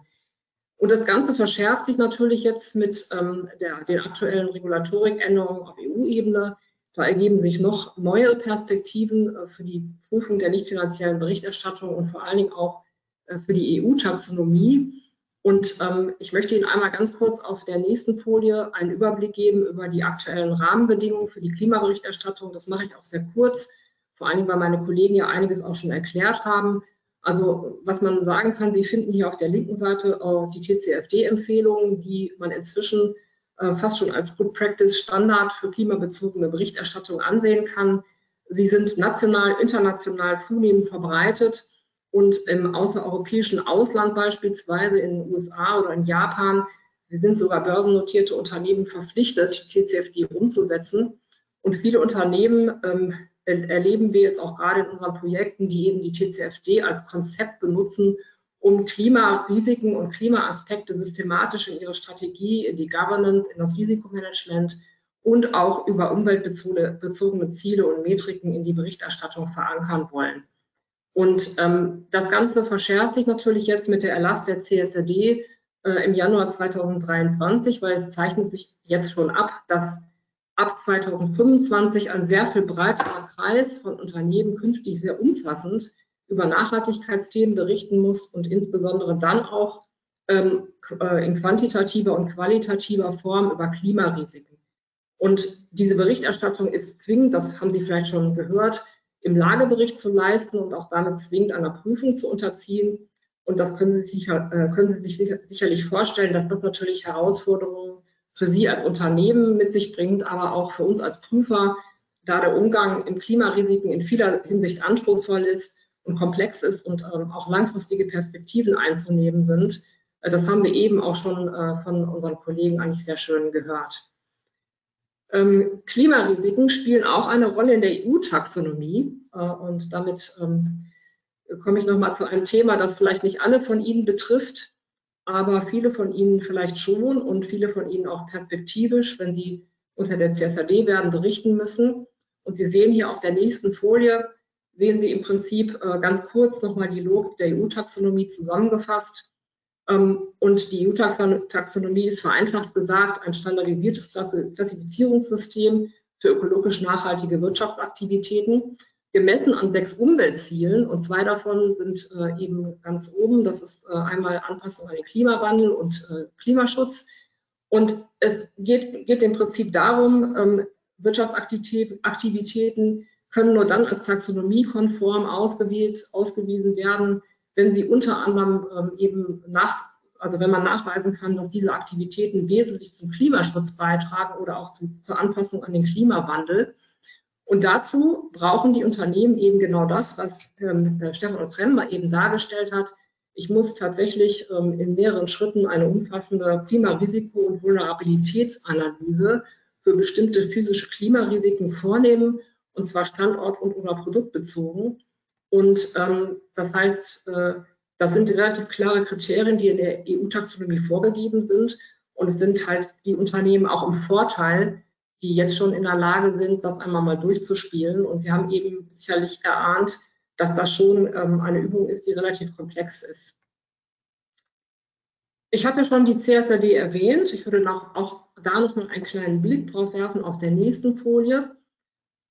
Und das Ganze verschärft sich natürlich jetzt mit ähm, der, den aktuellen Regulatorikänderungen auf EU-Ebene. Da ergeben sich noch neue Perspektiven äh, für die Prüfung der nicht finanziellen Berichterstattung und vor allen Dingen auch äh, für die EU-Taxonomie. Und ähm, ich möchte Ihnen einmal ganz kurz auf der nächsten Folie einen Überblick geben über die aktuellen Rahmenbedingungen für die Klimaberichterstattung. Das mache ich auch sehr kurz, vor allem weil meine Kollegen ja einiges auch schon erklärt haben. Also was man sagen kann, Sie finden hier auf der linken Seite auch die TCFD-Empfehlungen, die man inzwischen äh, fast schon als Good Practice Standard für klimabezogene Berichterstattung ansehen kann. Sie sind national, international zunehmend verbreitet und im außereuropäischen Ausland beispielsweise in den USA oder in Japan, wir sind sogar börsennotierte Unternehmen verpflichtet, TCFD umzusetzen. Und viele Unternehmen ähm, erleben wir jetzt auch gerade in unseren Projekten, die eben die TCFD als Konzept benutzen, um Klimarisiken und Klimaaspekte systematisch in ihre Strategie, in die Governance, in das Risikomanagement und auch über umweltbezogene Ziele und Metriken in die Berichterstattung verankern wollen. Und ähm, das Ganze verschärft sich natürlich jetzt mit der Erlass der CSRD äh, im Januar 2023, weil es zeichnet sich jetzt schon ab, dass ab 2025 ein sehr viel breiterer Kreis von Unternehmen künftig sehr umfassend über Nachhaltigkeitsthemen berichten muss und insbesondere dann auch ähm, äh, in quantitativer und qualitativer Form über Klimarisiken. Und diese Berichterstattung ist zwingend, das haben Sie vielleicht schon gehört, im Lagebericht zu leisten und auch damit zwingend einer Prüfung zu unterziehen. Und das können Sie, sicher, äh, können Sie sich sicher, sicherlich vorstellen, dass das natürlich Herausforderungen für Sie als Unternehmen mit sich bringt, aber auch für uns als Prüfer, da der Umgang in Klimarisiken in vieler Hinsicht anspruchsvoll ist und komplex ist und ähm, auch langfristige Perspektiven einzunehmen sind. Äh, das haben wir eben auch schon äh, von unseren Kollegen eigentlich sehr schön gehört. Ähm, Klimarisiken spielen auch eine Rolle in der EU-Taxonomie äh, und damit ähm, komme ich nochmal zu einem Thema, das vielleicht nicht alle von Ihnen betrifft, aber viele von Ihnen vielleicht schon und viele von Ihnen auch perspektivisch, wenn Sie unter der CSRD werden, berichten müssen. Und Sie sehen hier auf der nächsten Folie, sehen Sie im Prinzip äh, ganz kurz nochmal die Logik der EU-Taxonomie zusammengefasst. Ähm, und die EU-Taxonomie ist vereinfacht gesagt ein standardisiertes Klassifizierungssystem für ökologisch nachhaltige Wirtschaftsaktivitäten, gemessen an sechs Umweltzielen. Und zwei davon sind äh, eben ganz oben. Das ist äh, einmal Anpassung an den Klimawandel und Klimaschutz. Und es geht, geht im Prinzip darum, ähm, Wirtschaftsaktivitäten können nur dann als taxonomiekonform ausgewählt, ausgewiesen werden, wenn sie unter anderem ähm, eben nach, also wenn man nachweisen kann, dass diese Aktivitäten wesentlich zum Klimaschutz beitragen oder auch zum, zur Anpassung an den Klimawandel. Und dazu brauchen die Unternehmen eben genau das, was ähm, Stefan Otremmer eben dargestellt hat. Ich muss tatsächlich ähm, in mehreren Schritten eine umfassende Klimarisiko- und Vulnerabilitätsanalyse für bestimmte physische Klimarisiken vornehmen und zwar standort- und oder produktbezogen. Und ähm, das heißt, äh, das sind relativ klare Kriterien, die in der EU-Taxonomie vorgegeben sind. Und es sind halt die Unternehmen auch im Vorteil, die jetzt schon in der Lage sind, das einmal mal durchzuspielen. Und Sie haben eben sicherlich erahnt, dass das schon ähm, eine Übung ist, die relativ komplex ist. Ich hatte schon die CSRD erwähnt. Ich würde noch, auch da noch mal einen kleinen Blick drauf werfen auf der nächsten Folie.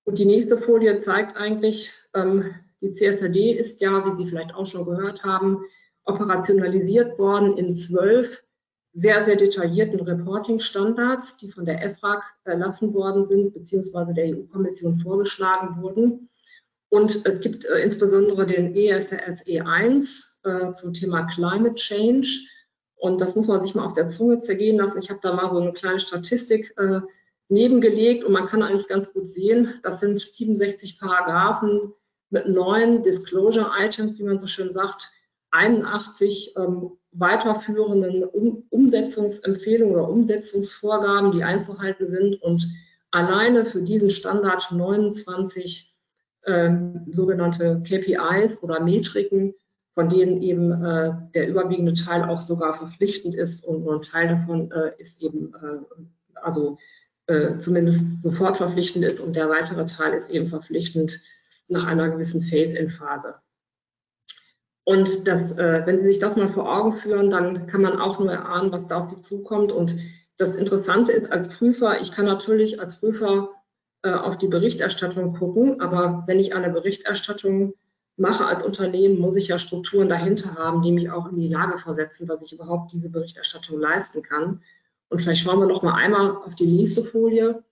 Und die nächste Folie zeigt eigentlich, ähm, die CSRD ist ja, wie Sie vielleicht auch schon gehört haben, operationalisiert worden in zwölf sehr, sehr detaillierten Reporting-Standards, die von der EFRAG erlassen worden sind, beziehungsweise der EU-Kommission vorgeschlagen wurden. Und es gibt äh, insbesondere den ESRS E1 äh, zum Thema Climate Change. Und das muss man sich mal auf der Zunge zergehen lassen. Ich habe da mal so eine kleine Statistik äh, nebengelegt und man kann eigentlich ganz gut sehen, das sind 67 Paragraphen mit neun Disclosure Items, wie man so schön sagt, 81 ähm, weiterführenden um Umsetzungsempfehlungen oder Umsetzungsvorgaben, die einzuhalten sind und alleine für diesen Standard 29 äh, sogenannte KPIs oder Metriken, von denen eben äh, der überwiegende Teil auch sogar verpflichtend ist und nur ein Teil davon äh, ist eben äh, also äh, zumindest sofort verpflichtend ist und der weitere Teil ist eben verpflichtend nach einer gewissen Phase-in-Phase. Und das, äh, wenn Sie sich das mal vor Augen führen, dann kann man auch nur erahnen, was da auf Sie zukommt. Und das Interessante ist als Prüfer, ich kann natürlich als Prüfer äh, auf die Berichterstattung gucken, aber wenn ich eine Berichterstattung mache als Unternehmen, muss ich ja Strukturen dahinter haben, die mich auch in die Lage versetzen, dass ich überhaupt diese Berichterstattung leisten kann. Und vielleicht schauen wir noch mal einmal auf die nächste Folie.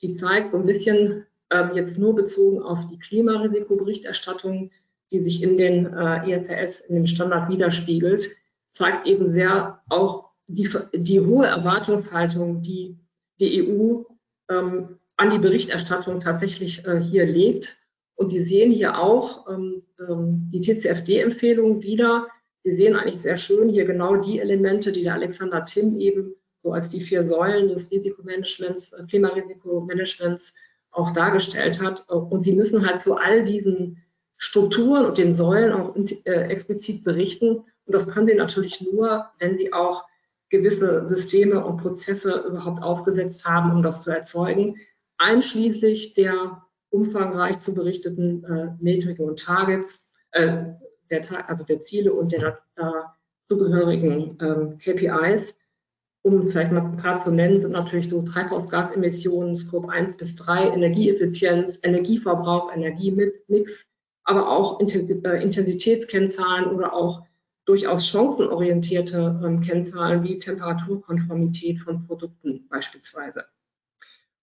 Die zeigt so ein bisschen ähm, jetzt nur bezogen auf die Klimarisikoberichterstattung, die sich in den äh, ESRS, in dem Standard widerspiegelt, zeigt eben sehr auch die, die hohe Erwartungshaltung, die die EU ähm, an die Berichterstattung tatsächlich äh, hier legt. Und Sie sehen hier auch ähm, ähm die TCFD-Empfehlung wieder. Sie sehen eigentlich sehr schön hier genau die Elemente, die der Alexander Tim eben so als die vier Säulen des Risikomanagements, äh, Klimariisikomanagements auch dargestellt hat. Und Sie müssen halt zu all diesen Strukturen und den Säulen auch äh, explizit berichten. Und das können Sie natürlich nur, wenn Sie auch gewisse Systeme und Prozesse überhaupt aufgesetzt haben, um das zu erzeugen, einschließlich der umfangreich zu berichteten äh, Metriken und Targets, äh, der, also der Ziele und der dazugehörigen äh, KPIs um vielleicht mal ein paar zu nennen, sind natürlich so Treibhausgasemissionen, Scope 1 bis 3, Energieeffizienz, Energieverbrauch, Energiemix, aber auch äh, Intensitätskennzahlen oder auch durchaus chancenorientierte ähm, Kennzahlen wie Temperaturkonformität von Produkten beispielsweise.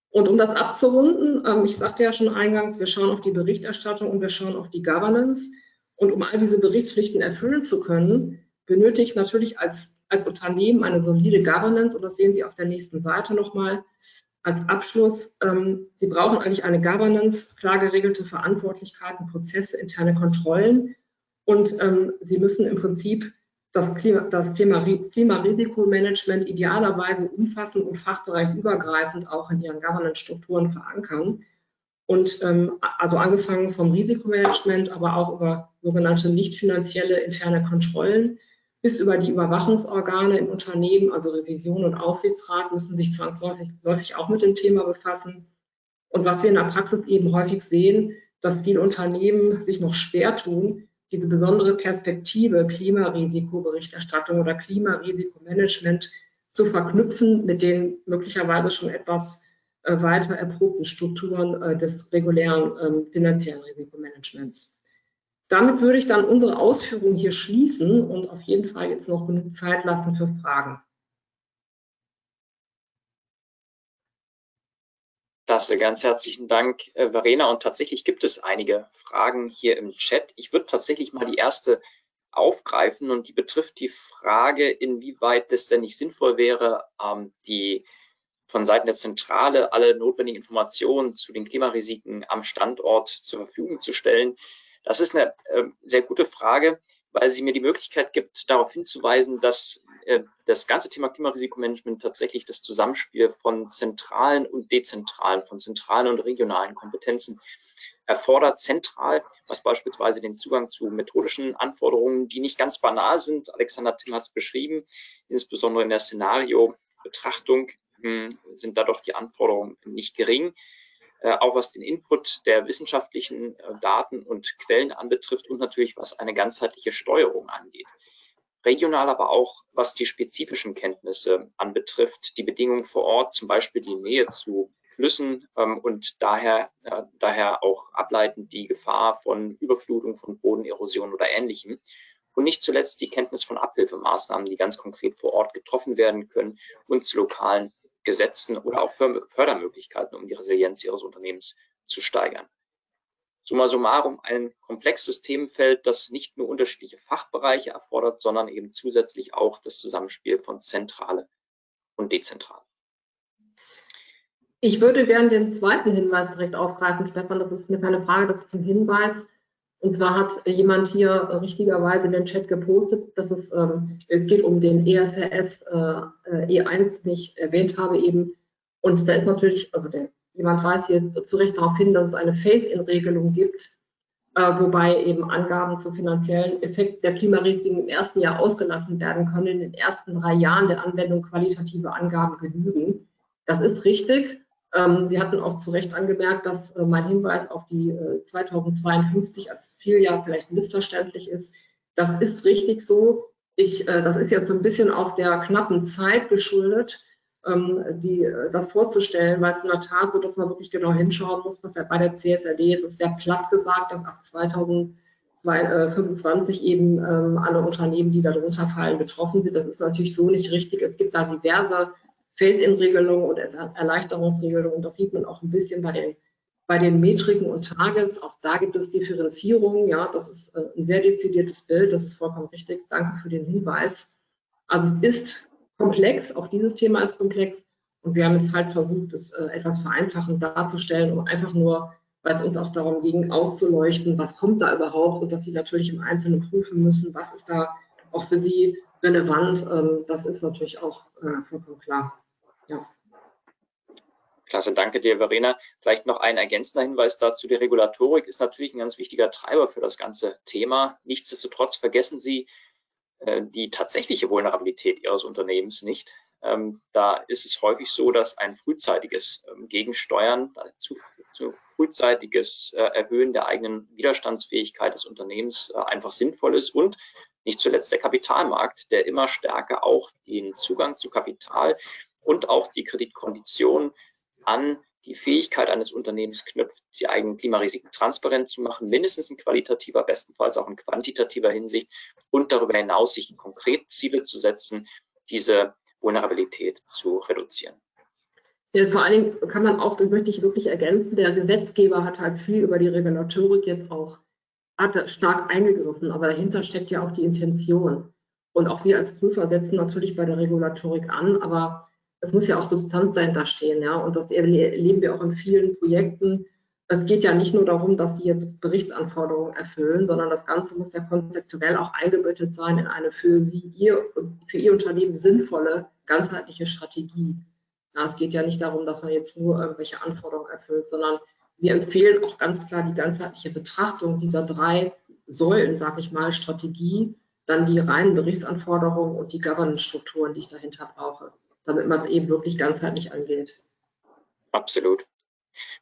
Und um das abzurunden, ähm, ich sagte ja schon eingangs, wir schauen auf die Berichterstattung und wir schauen auf die Governance. Und um all diese Berichtspflichten erfüllen zu können, benötigt natürlich als, als Unternehmen eine solide Governance. Und das sehen Sie auf der nächsten Seite nochmal als Abschluss. Ähm, Sie brauchen eigentlich eine Governance, klar geregelte Verantwortlichkeiten, Prozesse, interne Kontrollen. Und ähm, Sie müssen im Prinzip das, Klima, das Thema Klimarisikomanagement idealerweise umfassend und fachbereichsübergreifend auch in Ihren Governance-Strukturen verankern. Und ähm, also angefangen vom Risikomanagement, aber auch über sogenannte nicht finanzielle interne Kontrollen bis über die Überwachungsorgane im Unternehmen, also Revision und Aufsichtsrat, müssen sich zwangsläufig auch mit dem Thema befassen. Und was wir in der Praxis eben häufig sehen, dass viele Unternehmen sich noch schwer tun, diese besondere Perspektive Klimarisikoberichterstattung oder Klimarisikomanagement zu verknüpfen mit den möglicherweise schon etwas äh, weiter erprobten Strukturen äh, des regulären ähm, finanziellen Risikomanagements. Damit würde ich dann unsere Ausführungen hier schließen und auf jeden Fall jetzt noch genug Zeit lassen für Fragen. Das ganz herzlichen Dank, äh, Verena. Und tatsächlich gibt es einige Fragen hier im Chat. Ich würde tatsächlich mal die erste aufgreifen und die betrifft die Frage, inwieweit es denn nicht sinnvoll wäre, ähm, die von Seiten der Zentrale alle notwendigen Informationen zu den Klimarisiken am Standort zur Verfügung zu stellen. Das ist eine äh, sehr gute Frage, weil sie mir die Möglichkeit gibt, darauf hinzuweisen, dass äh, das ganze Thema Klimarisikomanagement tatsächlich das Zusammenspiel von zentralen und dezentralen, von zentralen und regionalen Kompetenzen erfordert. Zentral, was beispielsweise den Zugang zu methodischen Anforderungen, die nicht ganz banal sind. Alexander Tim hat es beschrieben, insbesondere in der Szenariobetrachtung hm, sind da doch die Anforderungen nicht gering. Äh, auch was den Input der wissenschaftlichen äh, Daten und Quellen anbetrifft und natürlich was eine ganzheitliche Steuerung angeht regional, aber auch was die spezifischen Kenntnisse anbetrifft, die Bedingungen vor Ort, zum Beispiel die Nähe zu Flüssen ähm, und daher, äh, daher auch ableitend die Gefahr von Überflutung, von Bodenerosion oder ähnlichem. Und nicht zuletzt die Kenntnis von Abhilfemaßnahmen, die ganz konkret vor Ort getroffen werden können und zu lokalen Gesetzen oder auch Fördermöglichkeiten, um die Resilienz Ihres Unternehmens zu steigern summa summarum ein komplexes Themenfeld, das nicht nur unterschiedliche Fachbereiche erfordert, sondern eben zusätzlich auch das Zusammenspiel von Zentrale und Dezentrale. Ich würde gerne den zweiten Hinweis direkt aufgreifen, Stefan. Das ist keine Frage, das ist ein Hinweis. Und zwar hat jemand hier richtigerweise in den Chat gepostet, dass es, ähm, es geht um den ESRS äh, E1, den ich erwähnt habe eben. Und da ist natürlich, also der jemand weist hier zu Recht darauf hin, dass es eine Phase-in-Regelung gibt, äh, wobei eben Angaben zum finanziellen Effekt der Klimarisiken im ersten Jahr ausgelassen werden können, in den ersten drei Jahren der Anwendung qualitative Angaben genügen. Das ist richtig. Ähm, Sie hatten auch zu Recht angemerkt, dass äh, mein Hinweis auf die äh, 2052 als Zieljahr vielleicht missverständlich ist. Das ist richtig so. Ich, äh, das ist jetzt so ein bisschen auch der knappen Zeit geschuldet ähm, die, äh, das vorzustellen, weil es in der Tat so, dass man wirklich genau hinschauen muss, was ja bei der CSRD ist, ist sehr platt gesagt, dass ab 2025 eben ähm, alle Unternehmen, die darunter fallen, betroffen sind. Das ist natürlich so nicht richtig. Es gibt da diverse Phase-in-Regelungen und Erleichterungsregelungen. Das sieht man auch ein bisschen bei den, bei den Metriken und Targets. Auch da gibt es Differenzierungen. Ja, das ist äh, ein sehr dezidiertes Bild. Das ist vollkommen richtig. Danke für den Hinweis. Also es ist komplex, auch dieses Thema ist komplex. Und wir haben jetzt halt versucht, es äh, etwas vereinfachend darzustellen, um einfach nur, weil es uns auch darum ging, auszuleuchten, was kommt da überhaupt und dass Sie natürlich im Einzelnen prüfen müssen, was ist da auch für Sie relevant. Ähm, das ist natürlich auch äh, vollkommen klar. Ja. Klasse, danke dir, Verena. Vielleicht noch ein ergänzender Hinweis dazu. Die Regulatorik ist natürlich ein ganz wichtiger Treiber für das ganze Thema. Nichtsdestotrotz vergessen Sie, äh, die tatsächliche Vulnerabilität ihres Unternehmens nicht. Ähm, da ist es häufig so, dass ein frühzeitiges ähm, Gegensteuern, zu, zu frühzeitiges äh, Erhöhen der eigenen Widerstandsfähigkeit des Unternehmens äh, einfach sinnvoll ist und nicht zuletzt der Kapitalmarkt, der immer stärker auch den Zugang zu Kapital und auch die Kreditkonditionen an die Fähigkeit eines Unternehmens knüpft, die eigenen Klimarisiken transparent zu machen, mindestens in qualitativer, bestenfalls auch in quantitativer Hinsicht und darüber hinaus sich konkret Ziele zu setzen, diese Vulnerabilität zu reduzieren. Ja, vor allen Dingen kann man auch, das möchte ich wirklich ergänzen, der Gesetzgeber hat halt viel über die Regulatorik jetzt auch stark eingegriffen, aber dahinter steckt ja auch die Intention. Und auch wir als Prüfer setzen natürlich bei der Regulatorik an, aber es muss ja auch Substanz dahinter stehen, ja. Und das erleben wir auch in vielen Projekten. Es geht ja nicht nur darum, dass sie jetzt Berichtsanforderungen erfüllen, sondern das Ganze muss ja konzeptionell auch eingebettet sein in eine für sie, ihr, für ihr Unternehmen sinnvolle, ganzheitliche Strategie. Ja, es geht ja nicht darum, dass man jetzt nur irgendwelche Anforderungen erfüllt, sondern wir empfehlen auch ganz klar die ganzheitliche Betrachtung dieser drei Säulen, sage ich mal, Strategie, dann die reinen Berichtsanforderungen und die Governance-Strukturen, die ich dahinter brauche damit man es eben wirklich ganzheitlich angeht. Absolut.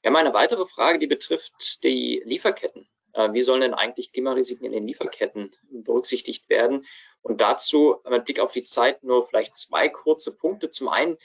Wir haben eine weitere Frage, die betrifft die Lieferketten. Äh, wie sollen denn eigentlich Klimarisiken in den Lieferketten berücksichtigt werden? Und dazu mit Blick auf die Zeit nur vielleicht zwei kurze Punkte. Zum einen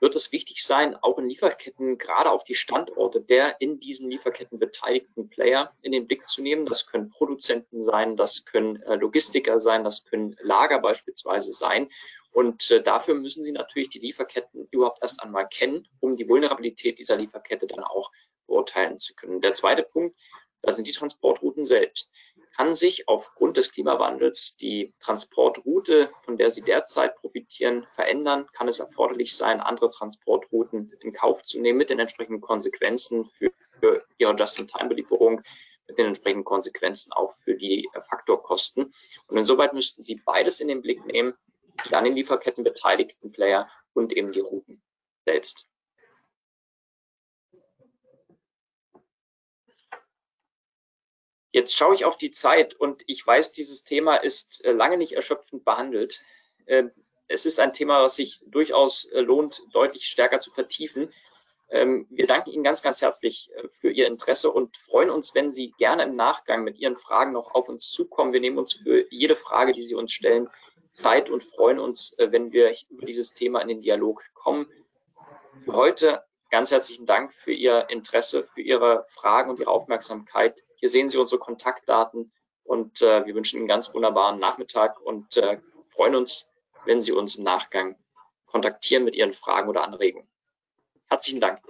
wird es wichtig sein, auch in Lieferketten gerade auch die Standorte der in diesen Lieferketten beteiligten Player in den Blick zu nehmen. Das können Produzenten sein, das können äh, Logistiker sein, das können Lager beispielsweise sein. Und äh, dafür müssen Sie natürlich die Lieferketten überhaupt erst einmal kennen, um die Vulnerabilität dieser Lieferkette dann auch beurteilen zu können. Der zweite Punkt, da sind die Transportrouten selbst. Kann sich aufgrund des Klimawandels die Transportroute, von der Sie derzeit profitieren, verändern? Kann es erforderlich sein, andere Transportrouten in Kauf zu nehmen mit den entsprechenden Konsequenzen für, für Ihre Just-in-Time-Belieferung, mit den entsprechenden Konsequenzen auch für die äh, Faktorkosten? Und insoweit müssten Sie beides in den Blick nehmen die an den Lieferketten beteiligten Player und eben die Routen selbst. Jetzt schaue ich auf die Zeit und ich weiß, dieses Thema ist äh, lange nicht erschöpfend behandelt. Ähm, es ist ein Thema, was sich durchaus äh, lohnt, deutlich stärker zu vertiefen. Ähm, wir danken Ihnen ganz, ganz herzlich äh, für Ihr Interesse und freuen uns, wenn Sie gerne im Nachgang mit Ihren Fragen noch auf uns zukommen. Wir nehmen uns für jede Frage, die Sie uns stellen, Zeit und freuen uns, äh, wenn wir über dieses Thema in den Dialog kommen. Für heute ganz herzlichen Dank für Ihr Interesse, für Ihre Fragen und Ihre Aufmerksamkeit. Hier sehen Sie unsere Kontaktdaten und äh, wir wünschen Ihnen einen ganz wunderbaren Nachmittag und äh, freuen uns, wenn Sie uns im Nachgang kontaktieren mit Ihren Fragen oder Anregungen. Herzlichen Dank.